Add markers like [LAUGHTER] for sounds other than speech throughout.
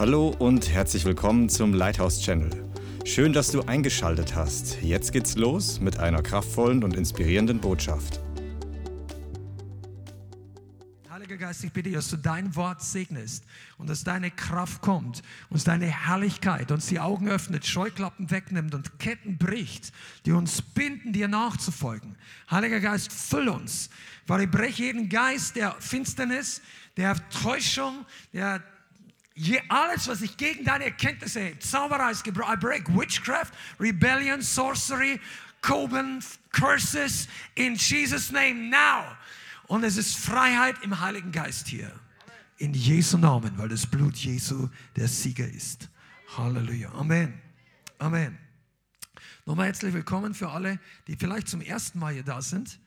Hallo und herzlich willkommen zum Lighthouse Channel. Schön, dass du eingeschaltet hast. Jetzt geht's los mit einer kraftvollen und inspirierenden Botschaft. Heiliger Geist, ich bitte, dass du dein Wort segnest und dass deine Kraft kommt und deine Herrlichkeit uns die Augen öffnet, Scheuklappen wegnimmt und Ketten bricht, die uns binden, dir nachzufolgen. Heiliger Geist, füll uns, weil ich breche jeden Geist der Finsternis, der Täuschung, der Je, alles, was ich gegen deine Erkenntnisse, Zauberei ist gebrochen. I break witchcraft, rebellion, sorcery, Coben, curses in Jesus' name now. Und es ist Freiheit im Heiligen Geist hier. In Jesu Namen, weil das Blut Jesu der Sieger ist. Halleluja. Amen. Amen. Nochmal herzlich willkommen für alle, die vielleicht zum ersten Mal hier da sind.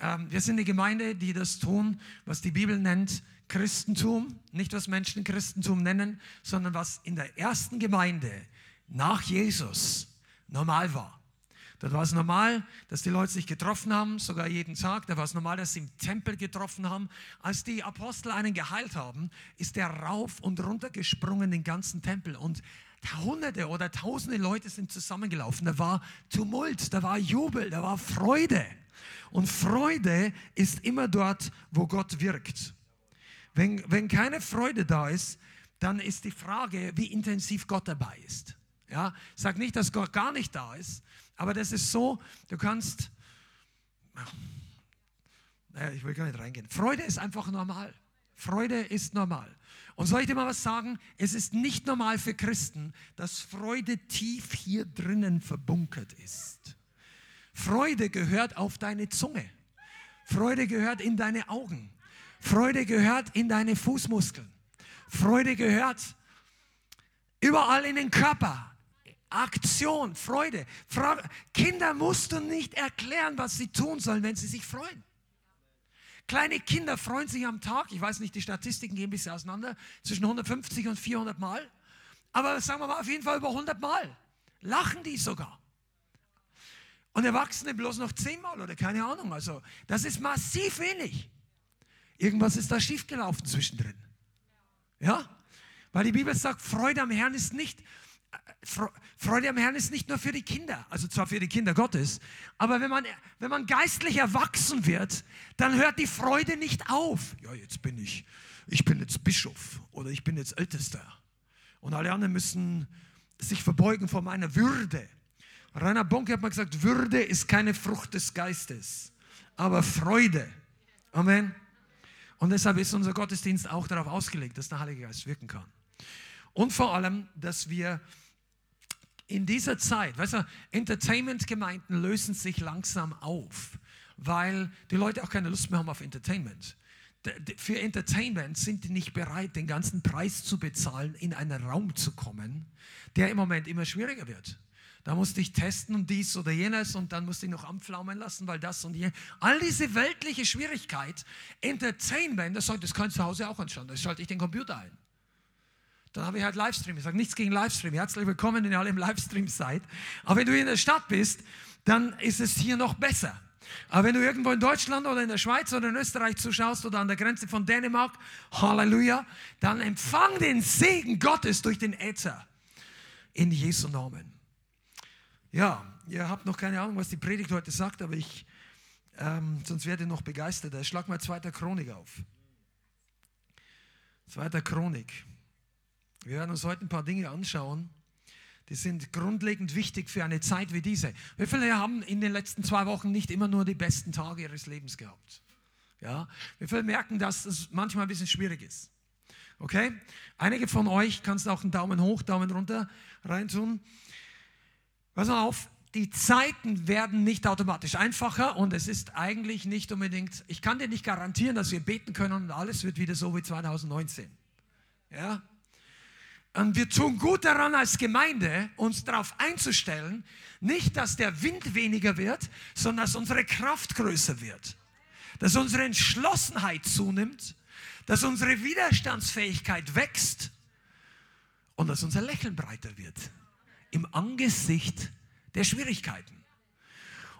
Ähm, wir sind eine Gemeinde, die das tun, was die Bibel nennt Christentum, nicht was Menschen Christentum nennen, sondern was in der ersten Gemeinde nach Jesus normal war. Dort war es normal, dass die Leute sich getroffen haben, sogar jeden Tag. Da war es normal, dass sie im Tempel getroffen haben. Als die Apostel einen geheilt haben, ist der rauf und runter gesprungen, den ganzen Tempel. Und Hunderte oder Tausende Leute sind zusammengelaufen. Da war Tumult, da war Jubel, da war Freude. Und Freude ist immer dort, wo Gott wirkt. Wenn, wenn keine Freude da ist, dann ist die Frage, wie intensiv Gott dabei ist. Ja, sag nicht, dass Gott gar nicht da ist, aber das ist so, du kannst, naja, ich will gar nicht reingehen. Freude ist einfach normal. Freude ist normal. Und soll ich dir mal was sagen? Es ist nicht normal für Christen, dass Freude tief hier drinnen verbunkert ist. Freude gehört auf deine Zunge. Freude gehört in deine Augen. Freude gehört in deine Fußmuskeln. Freude gehört überall in den Körper. Aktion, Freude. Kinder musst du nicht erklären, was sie tun sollen, wenn sie sich freuen. Kleine Kinder freuen sich am Tag, ich weiß nicht, die Statistiken gehen ein bisschen auseinander, zwischen 150 und 400 Mal. Aber sagen wir mal auf jeden Fall über 100 Mal. Lachen die sogar. Und Erwachsene bloß noch 10 Mal oder keine Ahnung. Also, das ist massiv wenig. Irgendwas ist da schiefgelaufen zwischendrin. Ja? Weil die Bibel sagt, Freude am Herrn ist nicht, äh, Freude am Herrn ist nicht nur für die Kinder, also zwar für die Kinder Gottes, aber wenn man, wenn man geistlich erwachsen wird, dann hört die Freude nicht auf. Ja, jetzt bin ich, ich bin jetzt Bischof oder ich bin jetzt Ältester und alle anderen müssen sich verbeugen vor meiner Würde. Rainer Bonke hat mal gesagt, Würde ist keine Frucht des Geistes, aber Freude. Amen. Und deshalb ist unser Gottesdienst auch darauf ausgelegt, dass der Heilige Geist wirken kann. Und vor allem, dass wir in dieser Zeit, weißt du, Entertainment-Gemeinden lösen sich langsam auf, weil die Leute auch keine Lust mehr haben auf Entertainment. Für Entertainment sind die nicht bereit, den ganzen Preis zu bezahlen, in einen Raum zu kommen, der im Moment immer schwieriger wird. Da musste ich testen und dies oder jenes und dann musste ich noch anpflaumen lassen, weil das und jenes. All diese weltliche Schwierigkeit, Entertainment, das, das kann ich zu Hause auch anschauen. Da schalte ich den Computer ein. Dann habe ich halt Livestream. Ich sage nichts gegen Livestream. Herzlich willkommen, wenn ihr alle im Livestream seid. Aber wenn du in der Stadt bist, dann ist es hier noch besser. Aber wenn du irgendwo in Deutschland oder in der Schweiz oder in Österreich zuschaust oder an der Grenze von Dänemark, Halleluja, dann empfang den Segen Gottes durch den Äther. In Jesu Namen. Ja, ihr habt noch keine Ahnung, was die Predigt heute sagt, aber ich, ähm, sonst werdet ihr noch begeisterter. Schlag mal zweiter Chronik auf. Zweiter Chronik. Wir werden uns heute ein paar Dinge anschauen, die sind grundlegend wichtig für eine Zeit wie diese. Wie viele haben in den letzten zwei Wochen nicht immer nur die besten Tage ihres Lebens gehabt? Ja? Wie viele merken, dass es manchmal ein bisschen schwierig ist? Okay? Einige von euch kannst auch einen Daumen hoch, Daumen runter reintun. Pass auf, die Zeiten werden nicht automatisch einfacher und es ist eigentlich nicht unbedingt, ich kann dir nicht garantieren, dass wir beten können und alles wird wieder so wie 2019. Ja? Und wir tun gut daran als Gemeinde, uns darauf einzustellen, nicht, dass der Wind weniger wird, sondern dass unsere Kraft größer wird, dass unsere Entschlossenheit zunimmt, dass unsere Widerstandsfähigkeit wächst und dass unser Lächeln breiter wird im Angesicht der Schwierigkeiten.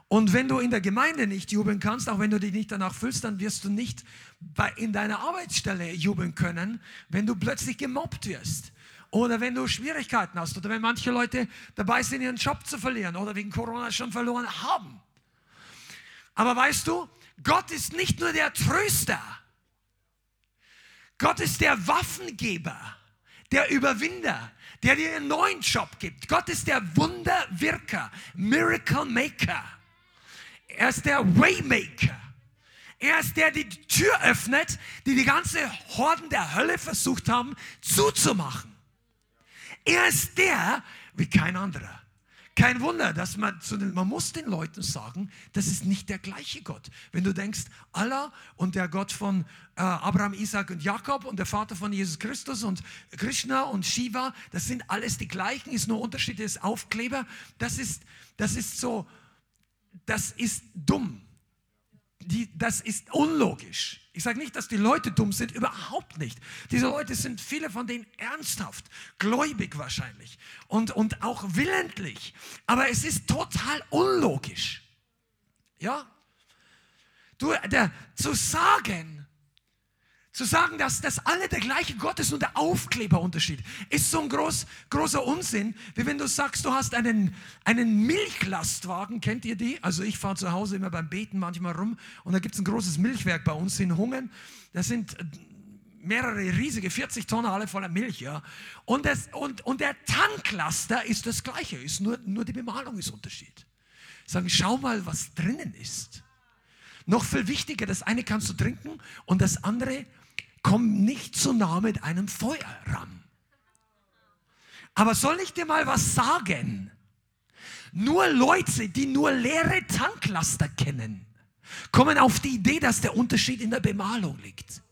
Und wenn du in der Gemeinde nicht jubeln kannst, auch wenn du dich nicht danach fühlst, dann wirst du nicht bei, in deiner Arbeitsstelle jubeln können, wenn du plötzlich gemobbt wirst. Oder wenn du Schwierigkeiten hast oder wenn manche Leute dabei sind, ihren Job zu verlieren oder wegen Corona schon verloren haben. Aber weißt du, Gott ist nicht nur der Tröster. Gott ist der Waffengeber, der Überwinder, der dir einen neuen Job gibt. Gott ist der Wunderwirker, Miracle Maker. Er ist der Waymaker. Er ist der, der die Tür öffnet, die die ganze Horden der Hölle versucht haben zuzumachen. Er ist der wie kein anderer. Kein Wunder, dass man zu den, man muss den Leuten sagen, das ist nicht der gleiche Gott. Wenn du denkst, Allah und der Gott von äh, Abraham, Isaac und Jakob und der Vater von Jesus Christus und Krishna und Shiva, das sind alles die gleichen, ist nur Unterschied des Aufkleber. Das ist, das ist so, das ist dumm. Die, das ist unlogisch. Ich sage nicht, dass die Leute dumm sind, überhaupt nicht. Diese Leute sind viele von denen ernsthaft, gläubig wahrscheinlich und, und auch willentlich. Aber es ist total unlogisch. Ja? Du, der, zu sagen, zu sagen, dass das alle der gleiche Gott ist und der Aufkleberunterschied, ist so ein groß, großer Unsinn, wie wenn du sagst, du hast einen, einen Milchlastwagen, kennt ihr die? Also ich fahre zu Hause immer beim Beten manchmal rum und da gibt es ein großes Milchwerk bei uns in Hungen. Das sind mehrere riesige, 40 Tonnen alle voller Milch, ja. Und, das, und, und der Tanklaster ist das gleiche, ist nur, nur die Bemalung ist Unterschied. Sagen, schau mal, was drinnen ist. Noch viel wichtiger, das eine kannst du trinken und das andere komm nicht zu nah mit einem Feuer ran. Aber soll ich dir mal was sagen? Nur Leute, die nur leere Tanklaster kennen, kommen auf die Idee, dass der Unterschied in der Bemalung liegt.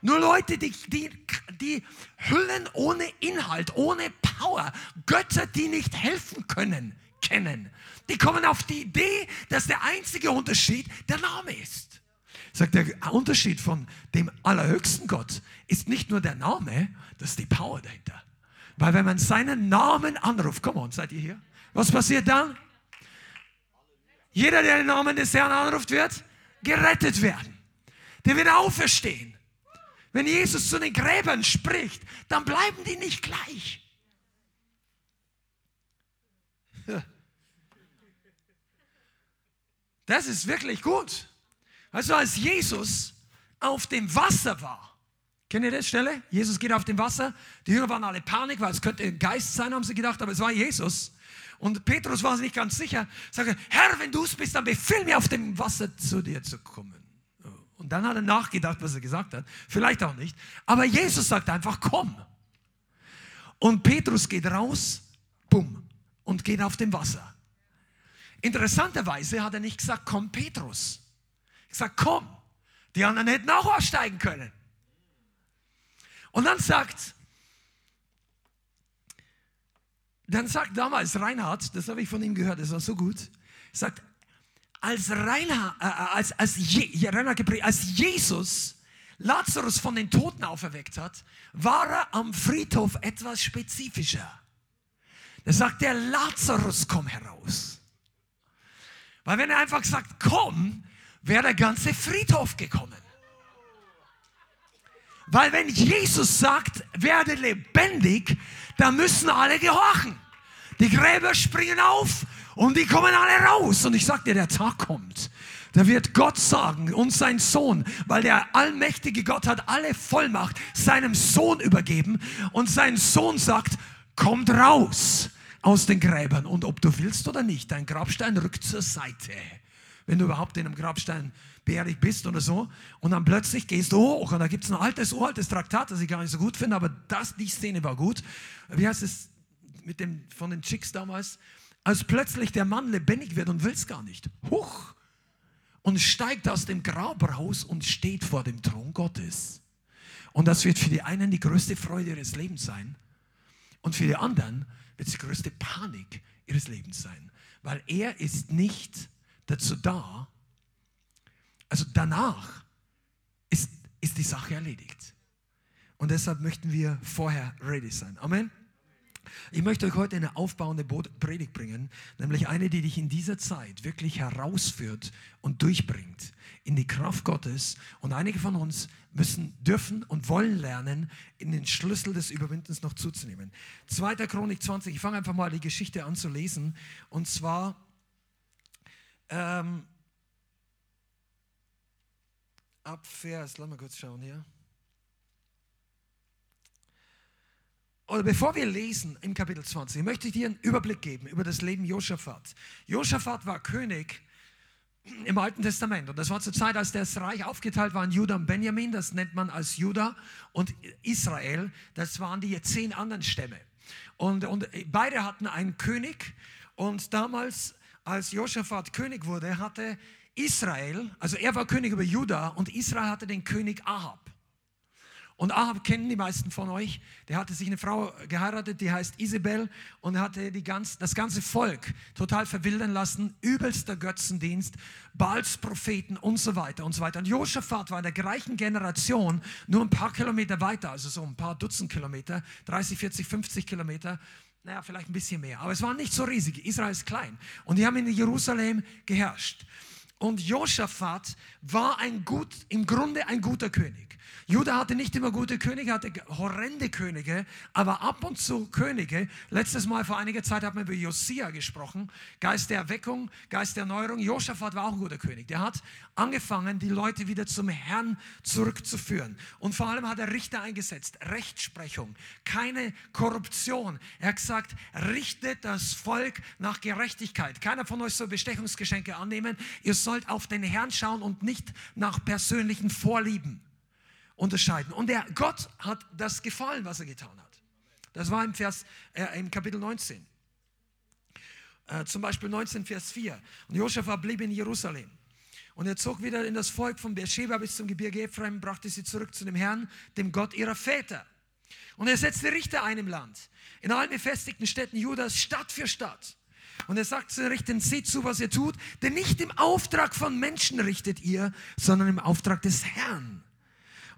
Nur Leute, die, die, die Hüllen ohne Inhalt, ohne Power, Götter, die nicht helfen können, kennen. Die kommen auf die Idee, dass der einzige Unterschied der Name ist. Sagt, der Unterschied von dem allerhöchsten Gott ist nicht nur der Name, das ist die Power dahinter. Weil wenn man seinen Namen anruft, komm on, seid ihr hier? Was passiert dann? Jeder, der den Namen des Herrn anruft, wird gerettet werden. Der wird auferstehen. Wenn Jesus zu den Gräbern spricht, dann bleiben die nicht gleich. [LAUGHS] Das ist wirklich gut. Also als Jesus auf dem Wasser war, kennt ihr das Stelle? Jesus geht auf dem Wasser, die Jünger waren alle Panik, weil es könnte ein Geist sein, haben sie gedacht, aber es war Jesus. Und Petrus war sich nicht ganz sicher, sagte, Herr, wenn du es bist, dann befiehl mir auf dem Wasser zu dir zu kommen. Und dann hat er nachgedacht, was er gesagt hat. Vielleicht auch nicht. Aber Jesus sagt einfach, komm. Und Petrus geht raus, bumm, und geht auf dem Wasser. Interessanterweise hat er nicht gesagt, komm Petrus. Sage, komm. Die anderen hätten auch aussteigen können. Und dann sagt, dann sagt damals Reinhard, das habe ich von ihm gehört, das war so gut, sagt, als, Reinhard, äh, als, als, Je, Reinhard als Jesus Lazarus von den Toten auferweckt hat, war er am Friedhof etwas spezifischer. Da sagt der Lazarus, komm heraus. Weil wenn er einfach sagt, komm, wäre der ganze Friedhof gekommen. Weil wenn Jesus sagt, werde lebendig, dann müssen alle gehorchen. Die Gräber springen auf und die kommen alle raus. Und ich sag dir, der Tag kommt. Da wird Gott sagen und sein Sohn, weil der allmächtige Gott hat alle Vollmacht seinem Sohn übergeben und sein Sohn sagt, kommt raus aus den Gräbern und ob du willst oder nicht, dein Grabstein rückt zur Seite wenn du überhaupt in einem Grabstein beerdigt bist oder so. Und dann plötzlich gehst du hoch und da gibt es ein altes, uraltes Traktat, das ich gar nicht so gut finde, aber das, die Szene war gut. Wie heißt es mit dem, von den Chicks damals? Als plötzlich der Mann lebendig wird und will es gar nicht. Huch! Und steigt aus dem Grab raus und steht vor dem Thron Gottes. Und das wird für die einen die größte Freude ihres Lebens sein. Und für die anderen wird es die größte Panik ihres Lebens sein. Weil er ist nicht dazu da, also danach ist, ist die Sache erledigt. Und deshalb möchten wir vorher ready sein. Amen. Ich möchte euch heute eine aufbauende Predigt bringen, nämlich eine, die dich in dieser Zeit wirklich herausführt und durchbringt in die Kraft Gottes. Und einige von uns müssen, dürfen und wollen lernen, in den Schlüssel des Überwindens noch zuzunehmen. 2. Chronik 20, ich fange einfach mal die Geschichte an zu lesen. Und zwar ähm, ab Vers, lass mal kurz schauen hier. oder bevor wir lesen im Kapitel 20, möchte ich dir einen Überblick geben über das Leben Josaphat. Josaphat war König im Alten Testament und das war zur Zeit, als das Reich aufgeteilt war in Juda und Benjamin, das nennt man als Juda und Israel, das waren die zehn anderen Stämme. Und, und beide hatten einen König und damals, als Josaphat König wurde, hatte Israel, also er war König über Juda und Israel hatte den König Ahab. Und Ahab kennen die meisten von euch. Der hatte sich eine Frau geheiratet, die heißt Isabel und hatte die ganz, das ganze Volk total verwildern lassen. Übelster Götzendienst, Baals Propheten und so weiter und so weiter. Und Josaphat war in der gleichen Generation nur ein paar Kilometer weiter, also so ein paar Dutzend Kilometer, 30, 40, 50 Kilometer. Naja, vielleicht ein bisschen mehr. Aber es war nicht so riesig. Israel ist klein. Und die haben in Jerusalem geherrscht. Und Josaphat war ein gut, im Grunde ein guter König. Juda hatte nicht immer gute Könige, hatte horrende Könige, aber ab und zu Könige. Letztes Mal vor einiger Zeit hat man über Josia gesprochen. Geist der Erweckung, Geist der Erneuerung. Josaphat war auch ein guter König. Der hat angefangen, die Leute wieder zum Herrn zurückzuführen. Und vor allem hat er Richter eingesetzt. Rechtsprechung, keine Korruption. Er hat gesagt, richtet das Volk nach Gerechtigkeit. Keiner von euch soll Bestechungsgeschenke annehmen. Ihr sollt auf den Herrn schauen und nicht nach persönlichen Vorlieben unterscheiden. Und der Gott hat das gefallen, was er getan hat. Das war im, Vers, äh, im Kapitel 19. Äh, zum Beispiel 19, Vers 4. Und Josaphat blieb in Jerusalem. Und er zog wieder in das Volk von Beersheba bis zum Gebirge Ephraim, brachte sie zurück zu dem Herrn, dem Gott ihrer Väter. Und er setzte Richter ein im Land, in allen befestigten Städten Judas, Stadt für Stadt. Und er sagt zu den Richtern, seht zu, was ihr tut, denn nicht im Auftrag von Menschen richtet ihr, sondern im Auftrag des Herrn.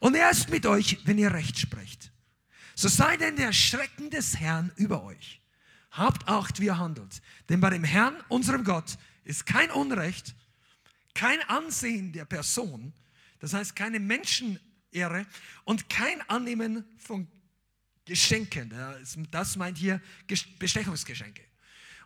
Und er ist mit euch, wenn ihr recht sprecht. So sei denn der Schrecken des Herrn über euch. Habt Acht, wie ihr handelt. Denn bei dem Herrn, unserem Gott, ist kein Unrecht, kein Ansehen der Person, das heißt keine Menschenehre und kein Annehmen von Geschenken. Das meint hier Bestechungsgeschenke.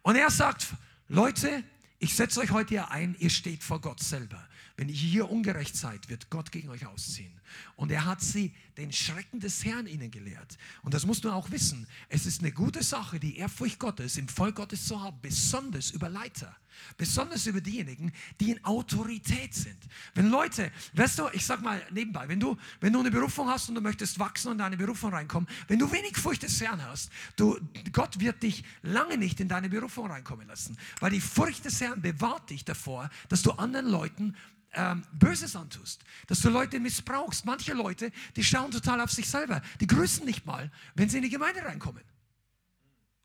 Und er sagt, Leute, ich setze euch heute ein, ihr steht vor Gott selber. Wenn ihr hier ungerecht seid, wird Gott gegen euch ausziehen. Und er hat sie den Schrecken des Herrn ihnen gelehrt. Und das musst du auch wissen. Es ist eine gute Sache, die Ehrfurcht Gottes im Volk Gottes zu haben, besonders über Leiter. Besonders über diejenigen, die in Autorität sind. Wenn Leute, weißt du, ich sag mal nebenbei, wenn du, wenn du eine Berufung hast und du möchtest wachsen und in deine Berufung reinkommen, wenn du wenig Furcht des Herrn hast, du, Gott wird dich lange nicht in deine Berufung reinkommen lassen. Weil die Furcht des Herrn bewahrt dich davor, dass du anderen Leuten ähm, Böses antust, dass du Leute missbrauchst. Manche Leute, die schauen total auf sich selber. Die grüßen nicht mal, wenn sie in die Gemeinde reinkommen.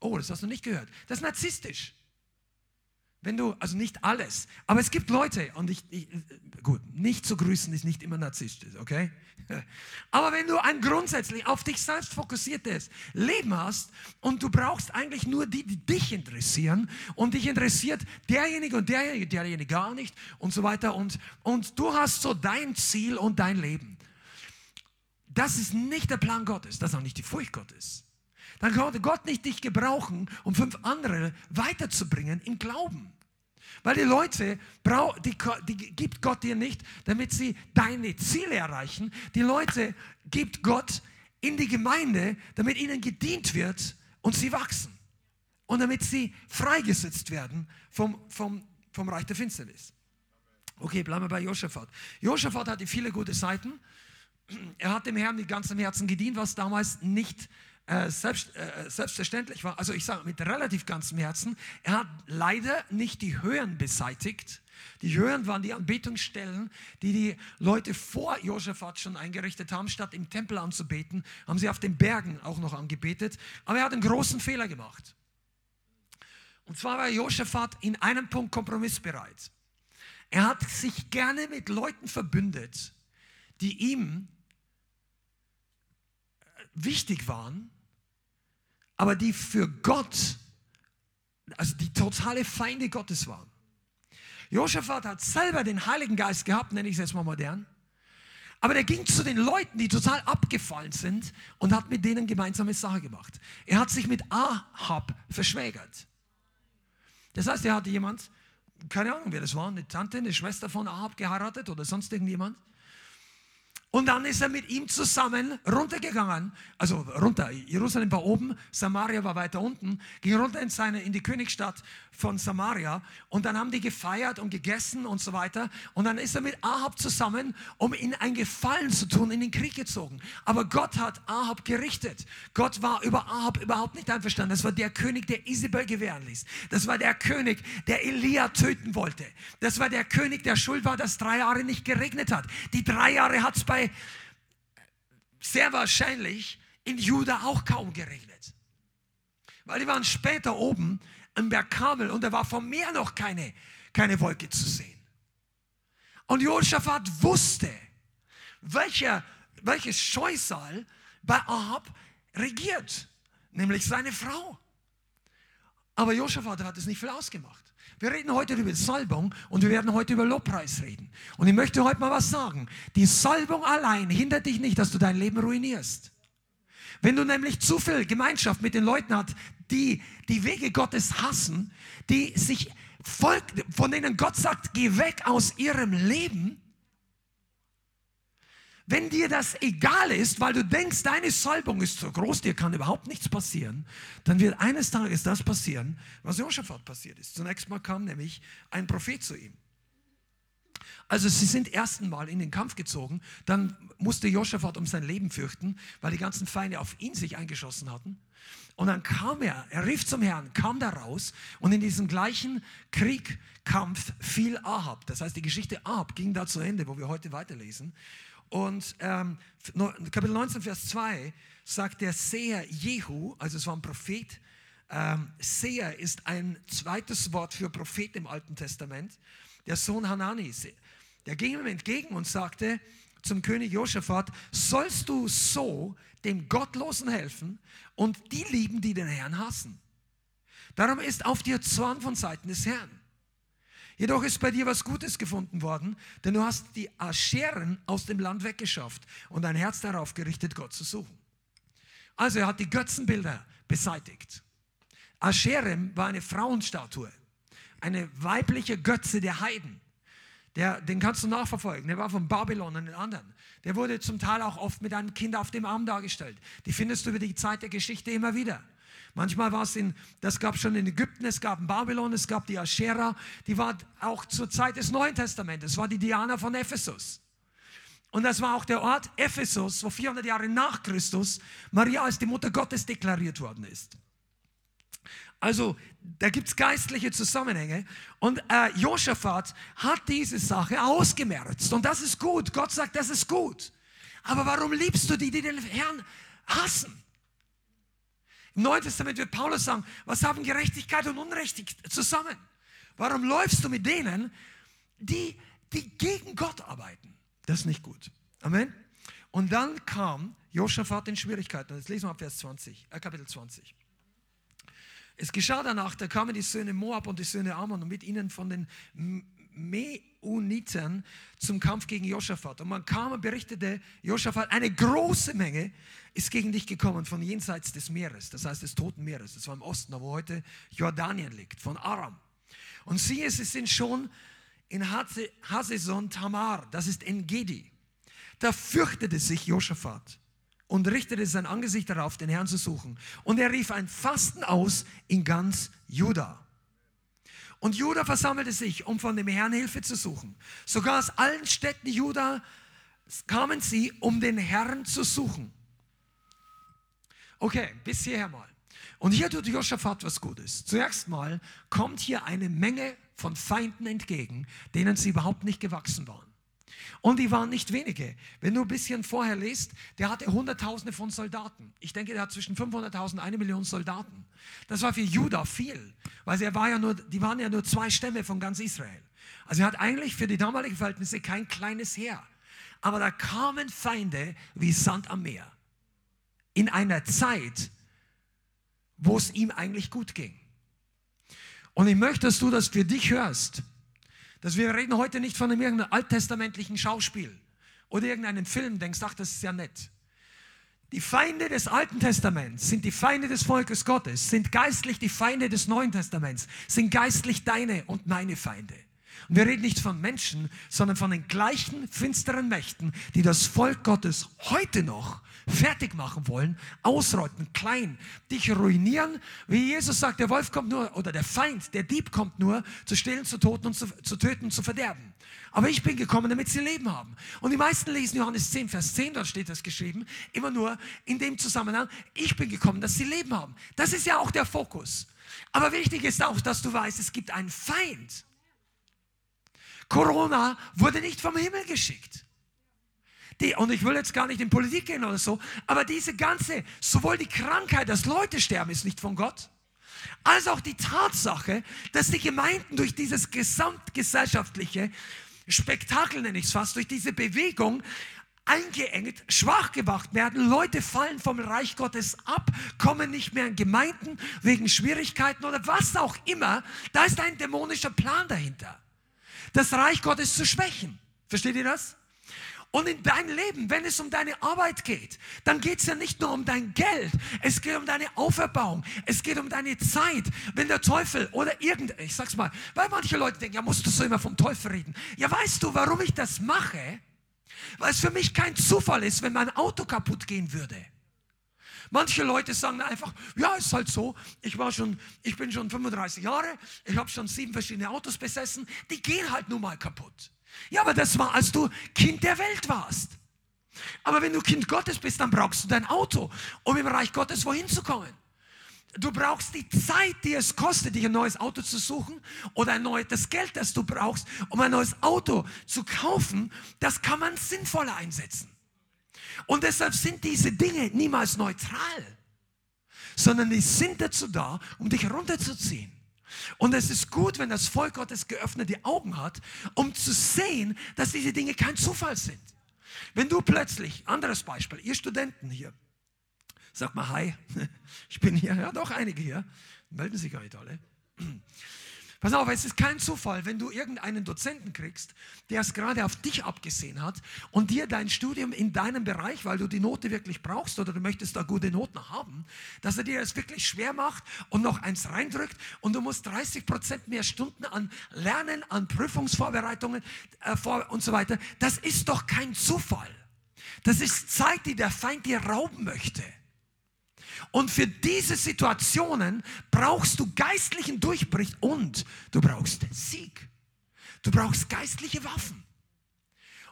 Oh, das hast du nicht gehört. Das ist narzisstisch. Wenn du, also nicht alles, aber es gibt Leute, und ich, ich gut, nicht zu grüßen ist nicht immer narzisstisch, okay? [LAUGHS] Aber wenn du ein grundsätzlich auf dich selbst fokussiertes Leben hast und du brauchst eigentlich nur die, die dich interessieren und dich interessiert derjenige und derjenige, derjenige gar nicht und so weiter und, und du hast so dein Ziel und dein Leben. Das ist nicht der Plan Gottes, das ist auch nicht die Furcht Gottes dann konnte Gott nicht dich gebrauchen, um fünf andere weiterzubringen im Glauben. Weil die Leute, die, die gibt Gott dir nicht, damit sie deine Ziele erreichen. Die Leute gibt Gott in die Gemeinde, damit ihnen gedient wird und sie wachsen. Und damit sie freigesetzt werden vom, vom, vom Reich der Finsternis. Okay, bleiben wir bei Josaphat. Josaphat hatte viele gute Seiten. Er hat dem Herrn mit ganzem Herzen gedient, was damals nicht äh, selbst, äh, selbstverständlich war, also ich sage mit relativ ganzem Herzen, er hat leider nicht die Höhen beseitigt. Die Höhen waren die Anbetungsstellen, die die Leute vor Josaphat schon eingerichtet haben. Statt im Tempel anzubeten, haben sie auf den Bergen auch noch angebetet. Aber er hat einen großen Fehler gemacht. Und zwar war Josaphat in einem Punkt kompromissbereit. Er hat sich gerne mit Leuten verbündet, die ihm wichtig waren, aber die für Gott, also die totale Feinde Gottes waren. Josaphat hat selber den Heiligen Geist gehabt, nenne ich es jetzt mal modern. Aber der ging zu den Leuten, die total abgefallen sind und hat mit denen gemeinsame Sache gemacht. Er hat sich mit Ahab verschwägert. Das heißt, er hatte jemand, keine Ahnung, wer das war, eine Tante, eine Schwester von Ahab geheiratet oder sonst irgendjemand. Und dann ist er mit ihm zusammen runtergegangen, also runter. Jerusalem war oben, Samaria war weiter unten, ging runter in, seine, in die Königsstadt von Samaria und dann haben die gefeiert und gegessen und so weiter. Und dann ist er mit Ahab zusammen, um ihm ein Gefallen zu tun, in den Krieg gezogen. Aber Gott hat Ahab gerichtet. Gott war über Ahab überhaupt nicht einverstanden. Das war der König, der Isabel gewähren ließ. Das war der König, der Elia töten wollte. Das war der König, der schuld war, dass drei Jahre nicht geregnet hat. Die drei Jahre hat es bei sehr wahrscheinlich in Juda auch kaum geregnet. Weil die waren später oben im Berg Karmel und da war vom Meer noch keine, keine Wolke zu sehen. Und Josaphat wusste, welcher, welches Scheusal bei Ahab regiert, nämlich seine Frau. Aber Josaphat hat es nicht viel ausgemacht. Wir reden heute über Salbung und wir werden heute über Lobpreis reden. Und ich möchte heute mal was sagen. Die Salbung allein hindert dich nicht, dass du dein Leben ruinierst. Wenn du nämlich zu viel Gemeinschaft mit den Leuten hast, die die Wege Gottes hassen, die sich folgt, von denen Gott sagt, geh weg aus ihrem Leben, wenn dir das egal ist, weil du denkst, deine Salbung ist so groß, dir kann überhaupt nichts passieren, dann wird eines Tages das passieren, was Josaphat passiert ist. Zunächst mal kam nämlich ein Prophet zu ihm. Also sie sind ersten Mal in den Kampf gezogen, dann musste Josaphat um sein Leben fürchten, weil die ganzen Feinde auf ihn sich eingeschossen hatten. Und dann kam er, er rief zum Herrn, kam da raus und in diesem gleichen Krieg, Kampf fiel Ahab. Das heißt, die Geschichte Ahab ging da zu Ende, wo wir heute weiterlesen. Und ähm, Kapitel 19, Vers 2 sagt der Seher Jehu, also es war ein Prophet, ähm, Seher ist ein zweites Wort für Prophet im Alten Testament, der Sohn Hanani. Der ging ihm entgegen und sagte zum König Josaphat, sollst du so dem Gottlosen helfen und die lieben, die den Herrn hassen? Darum ist auf dir Zorn von Seiten des Herrn. Jedoch ist bei dir was Gutes gefunden worden, denn du hast die Ascheren aus dem Land weggeschafft und dein Herz darauf gerichtet, Gott zu suchen. Also er hat die Götzenbilder beseitigt. Ascherem war eine Frauenstatue, eine weibliche Götze der Heiden. Der, den kannst du nachverfolgen. Der war von Babylon und den anderen. Der wurde zum Teil auch oft mit einem Kind auf dem Arm dargestellt. Die findest du über die Zeit der Geschichte immer wieder. Manchmal war es in, das gab schon in Ägypten, es gab in Babylon, es gab die Aschera, die war auch zur Zeit des Neuen Testamentes, war die Diana von Ephesus. Und das war auch der Ort Ephesus, wo 400 Jahre nach Christus Maria als die Mutter Gottes deklariert worden ist. Also da gibt es geistliche Zusammenhänge. Und äh, Josaphat hat diese Sache ausgemerzt. Und das ist gut. Gott sagt, das ist gut. Aber warum liebst du die, die den Herrn hassen? Im Neuen Testament wird Paulus sagen, was haben Gerechtigkeit und Unrecht zusammen? Warum läufst du mit denen, die, die gegen Gott arbeiten? Das ist nicht gut. Amen. Und dann kam Josaphat in Schwierigkeiten. Jetzt lesen wir ab Vers 20, äh, Kapitel 20. Es geschah danach, da kamen die Söhne Moab und die Söhne Ammon und mit ihnen von den Meuniten zum Kampf gegen Josaphat. Und man kam und berichtete, Josaphat, eine große Menge ist gegen dich gekommen von jenseits des Meeres, das heißt des Toten Meeres. Das war im Osten, wo heute Jordanien liegt, von Aram. Und siehe, sie sind schon in Haseson Tamar, das ist Engedi. Da fürchtete sich Josaphat und richtete sein Angesicht darauf, den Herrn zu suchen. Und er rief ein Fasten aus in ganz Juda. Und Juda versammelte sich, um von dem Herrn Hilfe zu suchen. Sogar aus allen Städten Juda kamen sie, um den Herrn zu suchen. Okay, bis hierher mal. Und hier tut Josaphat was Gutes. Zuerst mal kommt hier eine Menge von Feinden entgegen, denen sie überhaupt nicht gewachsen waren. Und die waren nicht wenige. Wenn du ein bisschen vorher liest, der hatte Hunderttausende von Soldaten. Ich denke, der hat zwischen 500.000 und eine Million Soldaten. Das war für Juda viel, weil er war ja nur, die waren ja nur zwei Stämme von ganz Israel. Also er hat eigentlich für die damaligen Verhältnisse kein kleines Heer. Aber da kamen Feinde wie Sand am Meer. In einer Zeit, wo es ihm eigentlich gut ging. Und ich möchte, dass du das für dich hörst. Dass wir reden heute nicht von einem irgendeinem alttestamentlichen Schauspiel oder irgendeinem Film, denkst, ach, das ist ja nett. Die Feinde des Alten Testaments sind die Feinde des Volkes Gottes, sind geistlich die Feinde des Neuen Testaments, sind geistlich deine und meine Feinde. Und wir reden nicht von Menschen, sondern von den gleichen finsteren Mächten, die das Volk Gottes heute noch fertig machen wollen, ausrotten, klein, dich ruinieren. Wie Jesus sagt, der Wolf kommt nur, oder der Feind, der Dieb kommt nur, zu stehlen, zu töten und zu, zu, töten und zu verderben. Aber ich bin gekommen, damit sie Leben haben. Und die meisten lesen Johannes 10, Vers 10, dort steht das geschrieben, immer nur in dem Zusammenhang, ich bin gekommen, dass sie Leben haben. Das ist ja auch der Fokus. Aber wichtig ist auch, dass du weißt, es gibt einen Feind. Corona wurde nicht vom Himmel geschickt. Die, und ich will jetzt gar nicht in Politik gehen oder so, aber diese ganze, sowohl die Krankheit, dass Leute sterben, ist nicht von Gott, als auch die Tatsache, dass die Gemeinden durch dieses gesamtgesellschaftliche Spektakel, nenne ich es fast, durch diese Bewegung eingeengt, schwach gemacht werden. Leute fallen vom Reich Gottes ab, kommen nicht mehr in Gemeinden wegen Schwierigkeiten oder was auch immer. Da ist ein dämonischer Plan dahinter, das Reich Gottes zu schwächen. Versteht ihr das? Und in deinem Leben, wenn es um deine Arbeit geht, dann geht es ja nicht nur um dein Geld, es geht um deine Auferbauung, es geht um deine Zeit. Wenn der Teufel oder irgend, ich sag's mal, weil manche Leute denken, ja, musst du so immer vom Teufel reden. Ja, weißt du, warum ich das mache? Weil es für mich kein Zufall ist, wenn mein Auto kaputt gehen würde. Manche Leute sagen einfach, ja, ist halt so. Ich war schon, ich bin schon 35 Jahre, ich habe schon sieben verschiedene Autos besessen, die gehen halt nun mal kaputt. Ja, aber das war, als du Kind der Welt warst. Aber wenn du Kind Gottes bist, dann brauchst du dein Auto, um im Reich Gottes wohin zu kommen. Du brauchst die Zeit, die es kostet, dich ein neues Auto zu suchen oder ein neues, das Geld, das du brauchst, um ein neues Auto zu kaufen, das kann man sinnvoller einsetzen. Und deshalb sind diese Dinge niemals neutral, sondern die sind dazu da, um dich runterzuziehen. Und es ist gut, wenn das Volk Gottes geöffnete Augen hat, um zu sehen, dass diese Dinge kein Zufall sind. Wenn du plötzlich, anderes Beispiel, ihr Studenten hier, sag mal Hi, [LAUGHS] ich bin hier, ja doch einige hier, melden sich gar nicht alle. Pass auf, es ist kein Zufall, wenn du irgendeinen Dozenten kriegst, der es gerade auf dich abgesehen hat und dir dein Studium in deinem Bereich, weil du die Note wirklich brauchst oder du möchtest da gute Noten haben, dass er dir es wirklich schwer macht und noch eins reindrückt und du musst 30 Prozent mehr Stunden an Lernen, an Prüfungsvorbereitungen äh, vor und so weiter. Das ist doch kein Zufall. Das ist Zeit, die der Feind dir rauben möchte. Und für diese Situationen brauchst du geistlichen Durchbruch und du brauchst Sieg. Du brauchst geistliche Waffen.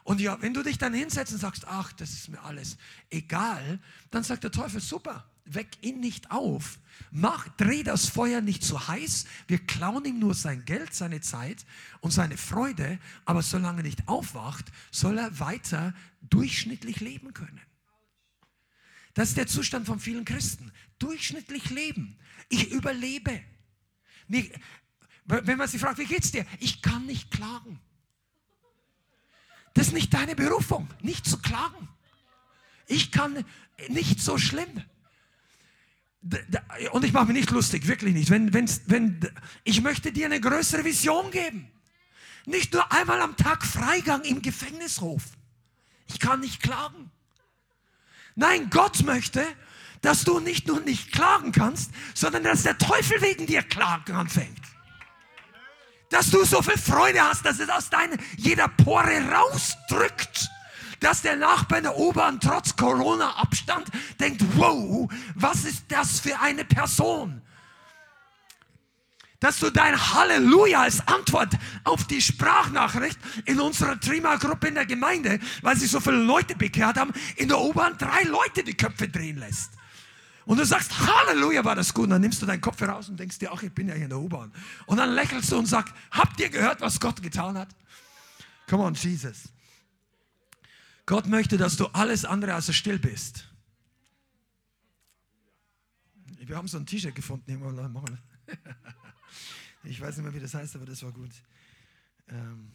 Und ja, wenn du dich dann hinsetzt und sagst, ach, das ist mir alles egal, dann sagt der Teufel, super, weck ihn nicht auf. Mach, dreh das Feuer nicht zu heiß. Wir klauen ihm nur sein Geld, seine Zeit und seine Freude. Aber solange er nicht aufwacht, soll er weiter durchschnittlich leben können. Das ist der Zustand von vielen Christen. Durchschnittlich leben. Ich überlebe. Wenn man sie fragt, wie geht's dir? Ich kann nicht klagen. Das ist nicht deine Berufung, nicht zu klagen. Ich kann nicht so schlimm. Und ich mache mich nicht lustig, wirklich nicht. Wenn, wenn, wenn, ich möchte dir eine größere Vision geben. Nicht nur einmal am Tag Freigang im Gefängnishof. Ich kann nicht klagen. Nein, Gott möchte, dass du nicht nur nicht klagen kannst, sondern dass der Teufel wegen dir klagen anfängt. Dass du so viel Freude hast, dass es aus deiner jeder Pore rausdrückt. Dass der Nachbar in der U-Bahn trotz Corona-Abstand denkt, wow, was ist das für eine Person? Dass du dein Halleluja als Antwort auf die Sprachnachricht in unserer Trima-Gruppe in der Gemeinde, weil sich so viele Leute bekehrt haben, in der U-Bahn drei Leute die Köpfe drehen lässt. Und du sagst, Halleluja, war das gut. Und dann nimmst du deinen Kopf heraus und denkst dir, ach, ich bin ja hier in der U-Bahn. Und dann lächelst du und sagst, habt ihr gehört, was Gott getan hat? Come on, Jesus. Gott möchte, dass du alles andere als still bist. Wir haben so ein T-Shirt gefunden. Ich weiß nicht mehr, wie das heißt, aber das war gut. Ähm,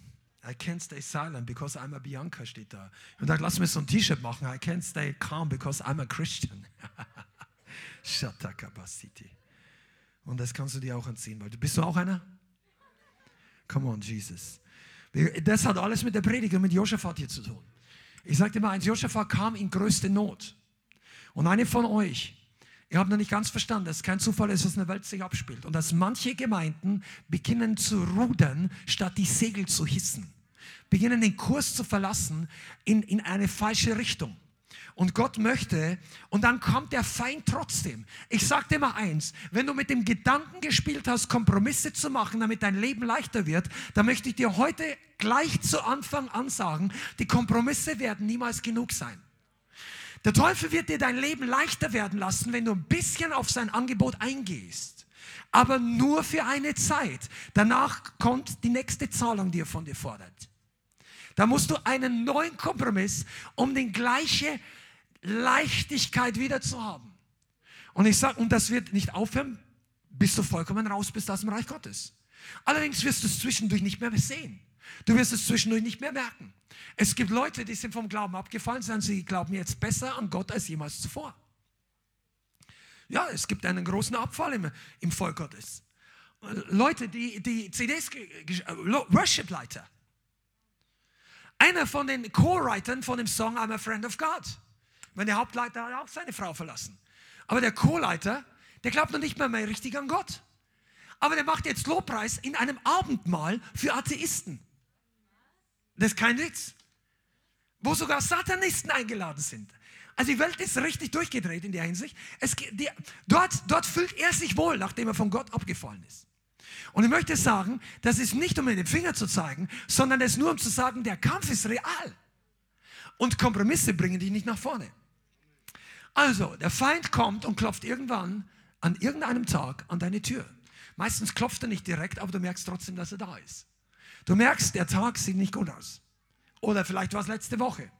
I can't stay silent because I'm a Bianca steht da. Und dann lass mir so ein T-Shirt machen. I can't stay calm because I'm a Christian. [LAUGHS] Shatakabasiti. Und das kannst du dir auch anziehen, weil du bist du auch einer? Come on, Jesus. Das hat alles mit der Prediger, mit Josaphat hier zu tun. Ich sagte mal eins, Josaphat kam in größte Not. Und eine von euch, ihr habt noch nicht ganz verstanden, dass es kein Zufall ist, was in der Welt sich abspielt. Und dass manche Gemeinden beginnen zu rudern, statt die Segel zu hissen. Beginnen den Kurs zu verlassen in, in eine falsche Richtung. Und Gott möchte, und dann kommt der Feind trotzdem. Ich sage dir mal eins, wenn du mit dem Gedanken gespielt hast, Kompromisse zu machen, damit dein Leben leichter wird, dann möchte ich dir heute gleich zu Anfang an sagen, die Kompromisse werden niemals genug sein. Der Teufel wird dir dein Leben leichter werden lassen, wenn du ein bisschen auf sein Angebot eingehst. Aber nur für eine Zeit. Danach kommt die nächste Zahlung, die er von dir fordert. Da musst du einen neuen Kompromiss, um den gleiche Leichtigkeit wieder zu haben. Und ich sage, und das wird nicht aufhören, bis du vollkommen raus bist aus dem Reich Gottes. Allerdings wirst du es zwischendurch nicht mehr sehen. Du wirst es zwischendurch nicht mehr merken. Es gibt Leute, die sind vom Glauben abgefallen, sondern sie glauben jetzt besser an Gott als jemals zuvor. Ja, es gibt einen großen Abfall im, im Volk Gottes. Leute, die, die CDs, Worship-Leiter. Einer von den Co-Writern von dem Song I'm a Friend of God. Weil der Hauptleiter hat auch seine Frau verlassen. Aber der Co-Leiter, der glaubt noch nicht mehr, mehr richtig an Gott. Aber der macht jetzt Lobpreis in einem Abendmahl für Atheisten. Das ist kein Witz. Wo sogar Satanisten eingeladen sind. Also die Welt ist richtig durchgedreht in der Hinsicht. Es, die, dort, dort fühlt er sich wohl, nachdem er von Gott abgefallen ist. Und ich möchte sagen, das ist nicht um mit dem Finger zu zeigen, sondern es ist nur um zu sagen, der Kampf ist real. Und Kompromisse bringen dich nicht nach vorne. Also, der Feind kommt und klopft irgendwann an irgendeinem Tag an deine Tür. Meistens klopft er nicht direkt, aber du merkst trotzdem, dass er da ist. Du merkst, der Tag sieht nicht gut aus. Oder vielleicht war es letzte Woche.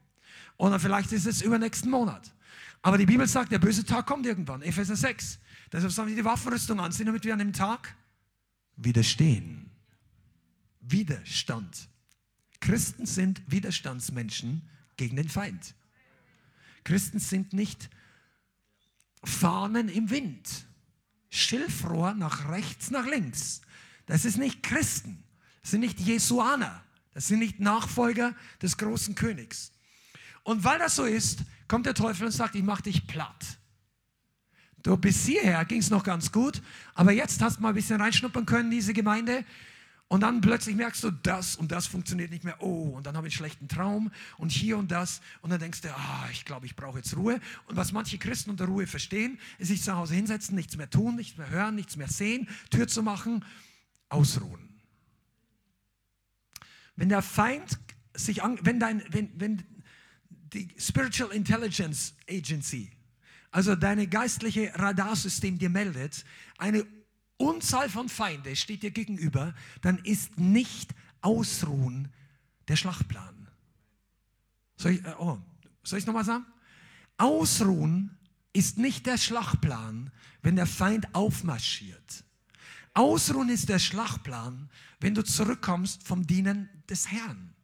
Oder vielleicht ist es übernächsten Monat. Aber die Bibel sagt, der böse Tag kommt irgendwann. Epheser 6. Deshalb sollen wir die Waffenrüstung anziehen, damit wir an dem Tag widerstehen. Widerstand. Christen sind Widerstandsmenschen gegen den Feind. Christen sind nicht Fahnen im Wind. Schilfrohr nach rechts, nach links. Das ist nicht Christen. Das sind nicht Jesuaner. Das sind nicht Nachfolger des großen Königs. Und weil das so ist, kommt der Teufel und sagt, ich mache dich platt. Du, bis hierher ging es noch ganz gut, aber jetzt hast du mal ein bisschen reinschnuppern können diese Gemeinde. Und dann plötzlich merkst du, das und das funktioniert nicht mehr. Oh, und dann habe ich einen schlechten Traum und hier und das. Und dann denkst du, ah, ich glaube, ich brauche jetzt Ruhe. Und was manche Christen unter Ruhe verstehen, ist sich zu Hause hinsetzen, nichts mehr tun, nichts mehr hören, nichts mehr sehen, Tür zu machen, ausruhen. Wenn der Feind sich an, wenn dein, wenn, wenn die Spiritual Intelligence Agency, also deine geistliche Radarsystem dir meldet, eine Unzahl von Feinde steht dir gegenüber, dann ist nicht Ausruhen der Schlachtplan. Soll ich äh, oh, es nochmal sagen? Ausruhen ist nicht der Schlachtplan, wenn der Feind aufmarschiert. Ausruhen ist der Schlachtplan, wenn du zurückkommst vom Dienen des Herrn.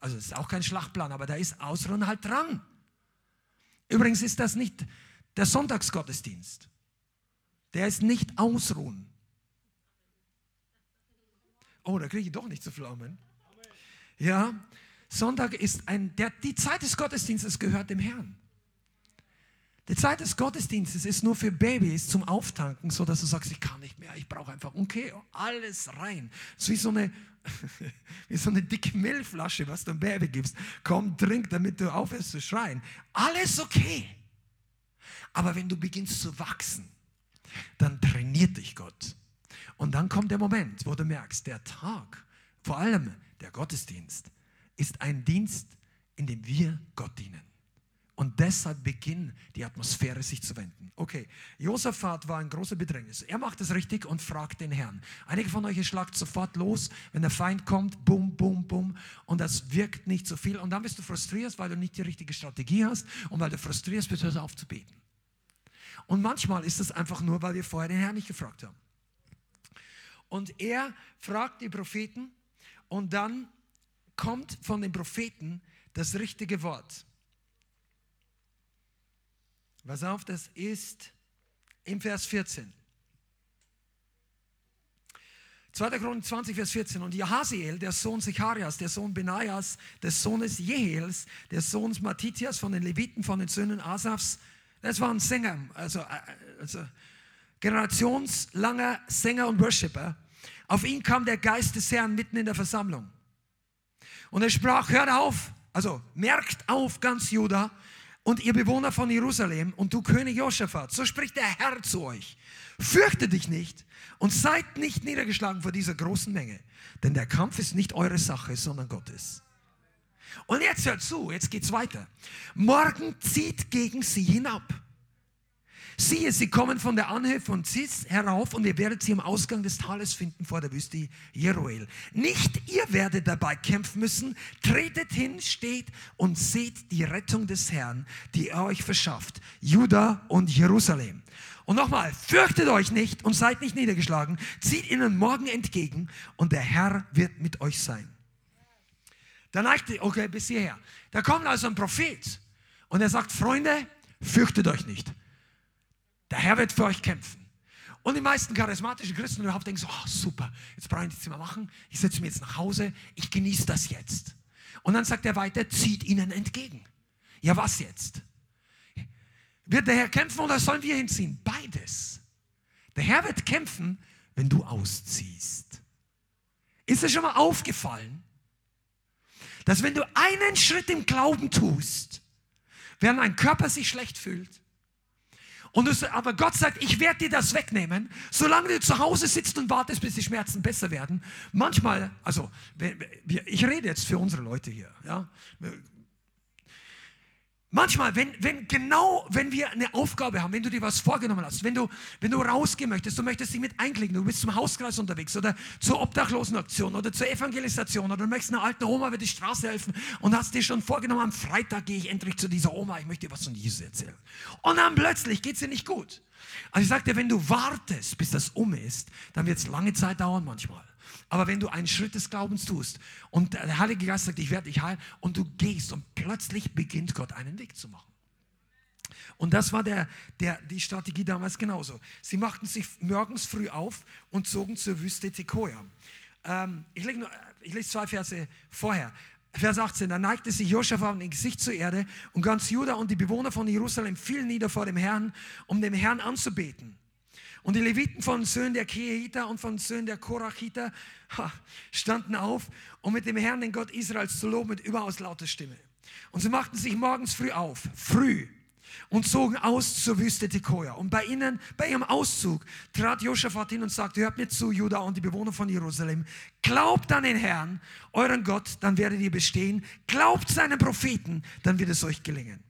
Also es ist auch kein Schlachtplan, aber da ist Ausruhen halt dran. Übrigens ist das nicht der Sonntagsgottesdienst. Der ist nicht Ausruhen. Oh, da kriege ich doch nicht so viel Amen. Ja, Sonntag ist ein, der, die Zeit des Gottesdienstes gehört dem Herrn. Die Zeit des Gottesdienstes ist nur für Babys zum Auftanken, so dass du sagst, ich kann nicht mehr, ich brauche einfach, okay, alles rein. Ist wie so eine, [LAUGHS] wie so eine dicke Milchflasche, was du einem Baby gibst. Komm, trink, damit du aufhörst zu schreien. Alles okay. Aber wenn du beginnst zu wachsen, dann trainiert dich Gott. Und dann kommt der Moment, wo du merkst, der Tag, vor allem der Gottesdienst, ist ein Dienst, in dem wir Gott dienen. Und deshalb beginnt die Atmosphäre sich zu wenden. Okay, Josaphat war ein großer Bedrängnis. Er macht es richtig und fragt den Herrn. Einige von euch schlagt sofort los, wenn der Feind kommt, bum, bum, bum. Und das wirkt nicht so viel. Und dann bist du frustriert, weil du nicht die richtige Strategie hast. Und weil du frustriert bist, hörst du auf zu beten. Und manchmal ist es einfach nur, weil wir vorher den Herrn nicht gefragt haben. Und er fragt die Propheten und dann kommt von den Propheten das richtige Wort. Pass auf, das ist im Vers 14. 2. Chronik 20, Vers 14. Und Jahasiel, der Sohn Sicharias, der Sohn Benaias, des Sohnes Jehiels, des Sohns Matithias von den Leviten, von den Söhnen Asafs, das waren Sänger, also, äh, also generationslanger Sänger und Worshipper. Auf ihn kam der Geist des Herrn mitten in der Versammlung. Und er sprach, hört auf, also merkt auf ganz Juda und ihr Bewohner von Jerusalem und du König Josaphat, so spricht der Herr zu euch. Fürchte dich nicht und seid nicht niedergeschlagen vor dieser großen Menge, denn der Kampf ist nicht eure Sache, sondern Gottes. Und jetzt hört zu, jetzt geht's weiter. Morgen zieht gegen sie hinab. Siehe, sie kommen von der Anhöhe von Zis herauf und ihr werdet sie am Ausgang des Tales finden vor der Wüste Jeruel. Nicht ihr werdet dabei kämpfen müssen. Tretet hin, steht und seht die Rettung des Herrn, die er euch verschafft. Juda und Jerusalem. Und nochmal, fürchtet euch nicht und seid nicht niedergeschlagen. Zieht ihnen morgen entgegen und der Herr wird mit euch sein. Da neigte, okay, bis hierher. Da kommt also ein Prophet und er sagt, Freunde, fürchtet euch nicht. Der Herr wird für euch kämpfen. Und die meisten charismatischen Christen überhaupt denken so, oh, super, jetzt brauche ich nichts mehr machen. Ich setze mich jetzt nach Hause, ich genieße das jetzt. Und dann sagt er weiter, zieht ihnen entgegen. Ja, was jetzt? Wird der Herr kämpfen oder sollen wir hinziehen? Beides. Der Herr wird kämpfen, wenn du ausziehst. Ist es schon mal aufgefallen, dass wenn du einen Schritt im Glauben tust, während dein Körper sich schlecht fühlt, und das, aber Gott sagt, ich werde dir das wegnehmen, solange du zu Hause sitzt und wartest, bis die Schmerzen besser werden. Manchmal, also ich rede jetzt für unsere Leute hier, ja, Manchmal, wenn, wenn genau, wenn wir eine Aufgabe haben, wenn du dir was vorgenommen hast, wenn du, wenn du rausgehen möchtest, du möchtest dich mit einklicken, du bist zum Hauskreis unterwegs oder zur Obdachlosenaktion oder zur Evangelisation oder du möchtest einer alten Oma über die Straße helfen und hast dir schon vorgenommen, am Freitag gehe ich endlich zu dieser Oma, ich möchte dir was von Jesus erzählen. Und dann plötzlich geht es dir nicht gut. Also ich dir, wenn du wartest, bis das um ist, dann wird es lange Zeit dauern manchmal. Aber wenn du einen Schritt des Glaubens tust und der Heilige Geist sagt, ich werde dich heilen und du gehst und plötzlich beginnt Gott einen Weg zu machen. Und das war der, der, die Strategie damals genauso. Sie machten sich morgens früh auf und zogen zur Wüste Tekoa. Ähm, ich, lese zwei Verse vorher. Vers 18, da neigte sich Josaphat dem Gesicht zur Erde und ganz Juda und die Bewohner von Jerusalem fielen nieder vor dem Herrn, um dem Herrn anzubeten. Und die Leviten von Söhnen der Kehita und von Söhnen der Korachita standen auf, um mit dem Herrn, den Gott Israels, zu loben mit überaus lauter Stimme. Und sie machten sich morgens früh auf, früh, und zogen aus zur Wüste Tekoa. Und bei ihnen, bei ihrem Auszug, trat Josaphat hin und sagte, hört mir zu, Judah und die Bewohner von Jerusalem, glaubt an den Herrn, euren Gott, dann werdet ihr bestehen. Glaubt seinen Propheten, dann wird es euch gelingen.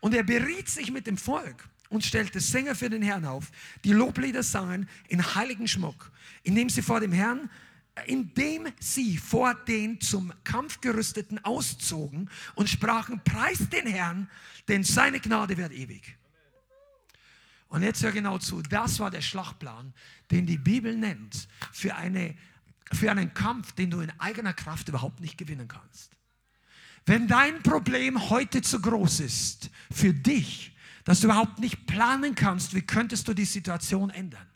Und er beriet sich mit dem Volk und stellte Sänger für den Herrn auf, die Loblieder sangen in heiligen Schmuck, indem sie vor dem Herrn, indem sie vor den zum Kampf gerüsteten auszogen und sprachen, preist den Herrn, denn seine Gnade wird ewig. Und jetzt hör genau zu, das war der Schlachtplan, den die Bibel nennt für, eine, für einen Kampf, den du in eigener Kraft überhaupt nicht gewinnen kannst. Wenn dein Problem heute zu groß ist für dich, dass du überhaupt nicht planen kannst, wie könntest du die Situation ändern.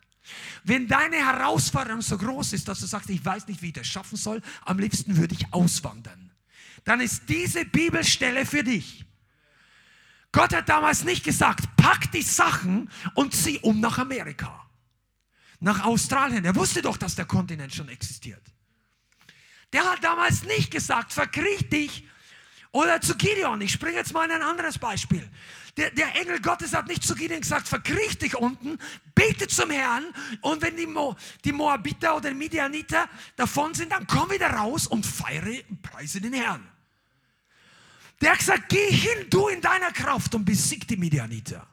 Wenn deine Herausforderung so groß ist, dass du sagst, ich weiß nicht, wie ich das schaffen soll, am liebsten würde ich auswandern, dann ist diese Bibelstelle für dich. Gott hat damals nicht gesagt, pack die Sachen und zieh um nach Amerika, nach Australien. Er wusste doch, dass der Kontinent schon existiert. Der hat damals nicht gesagt, verkriech dich oder zu Gideon. Ich springe jetzt mal in ein anderes Beispiel. Der, der, Engel Gottes hat nicht zu Gideon gesagt, verkriech dich unten, bete zum Herrn und wenn die, Mo, die Moabiter oder Midianiter davon sind, dann komm wieder raus und feiere und preise den Herrn. Der hat gesagt, geh hin, du in deiner Kraft und besieg die Midianiter.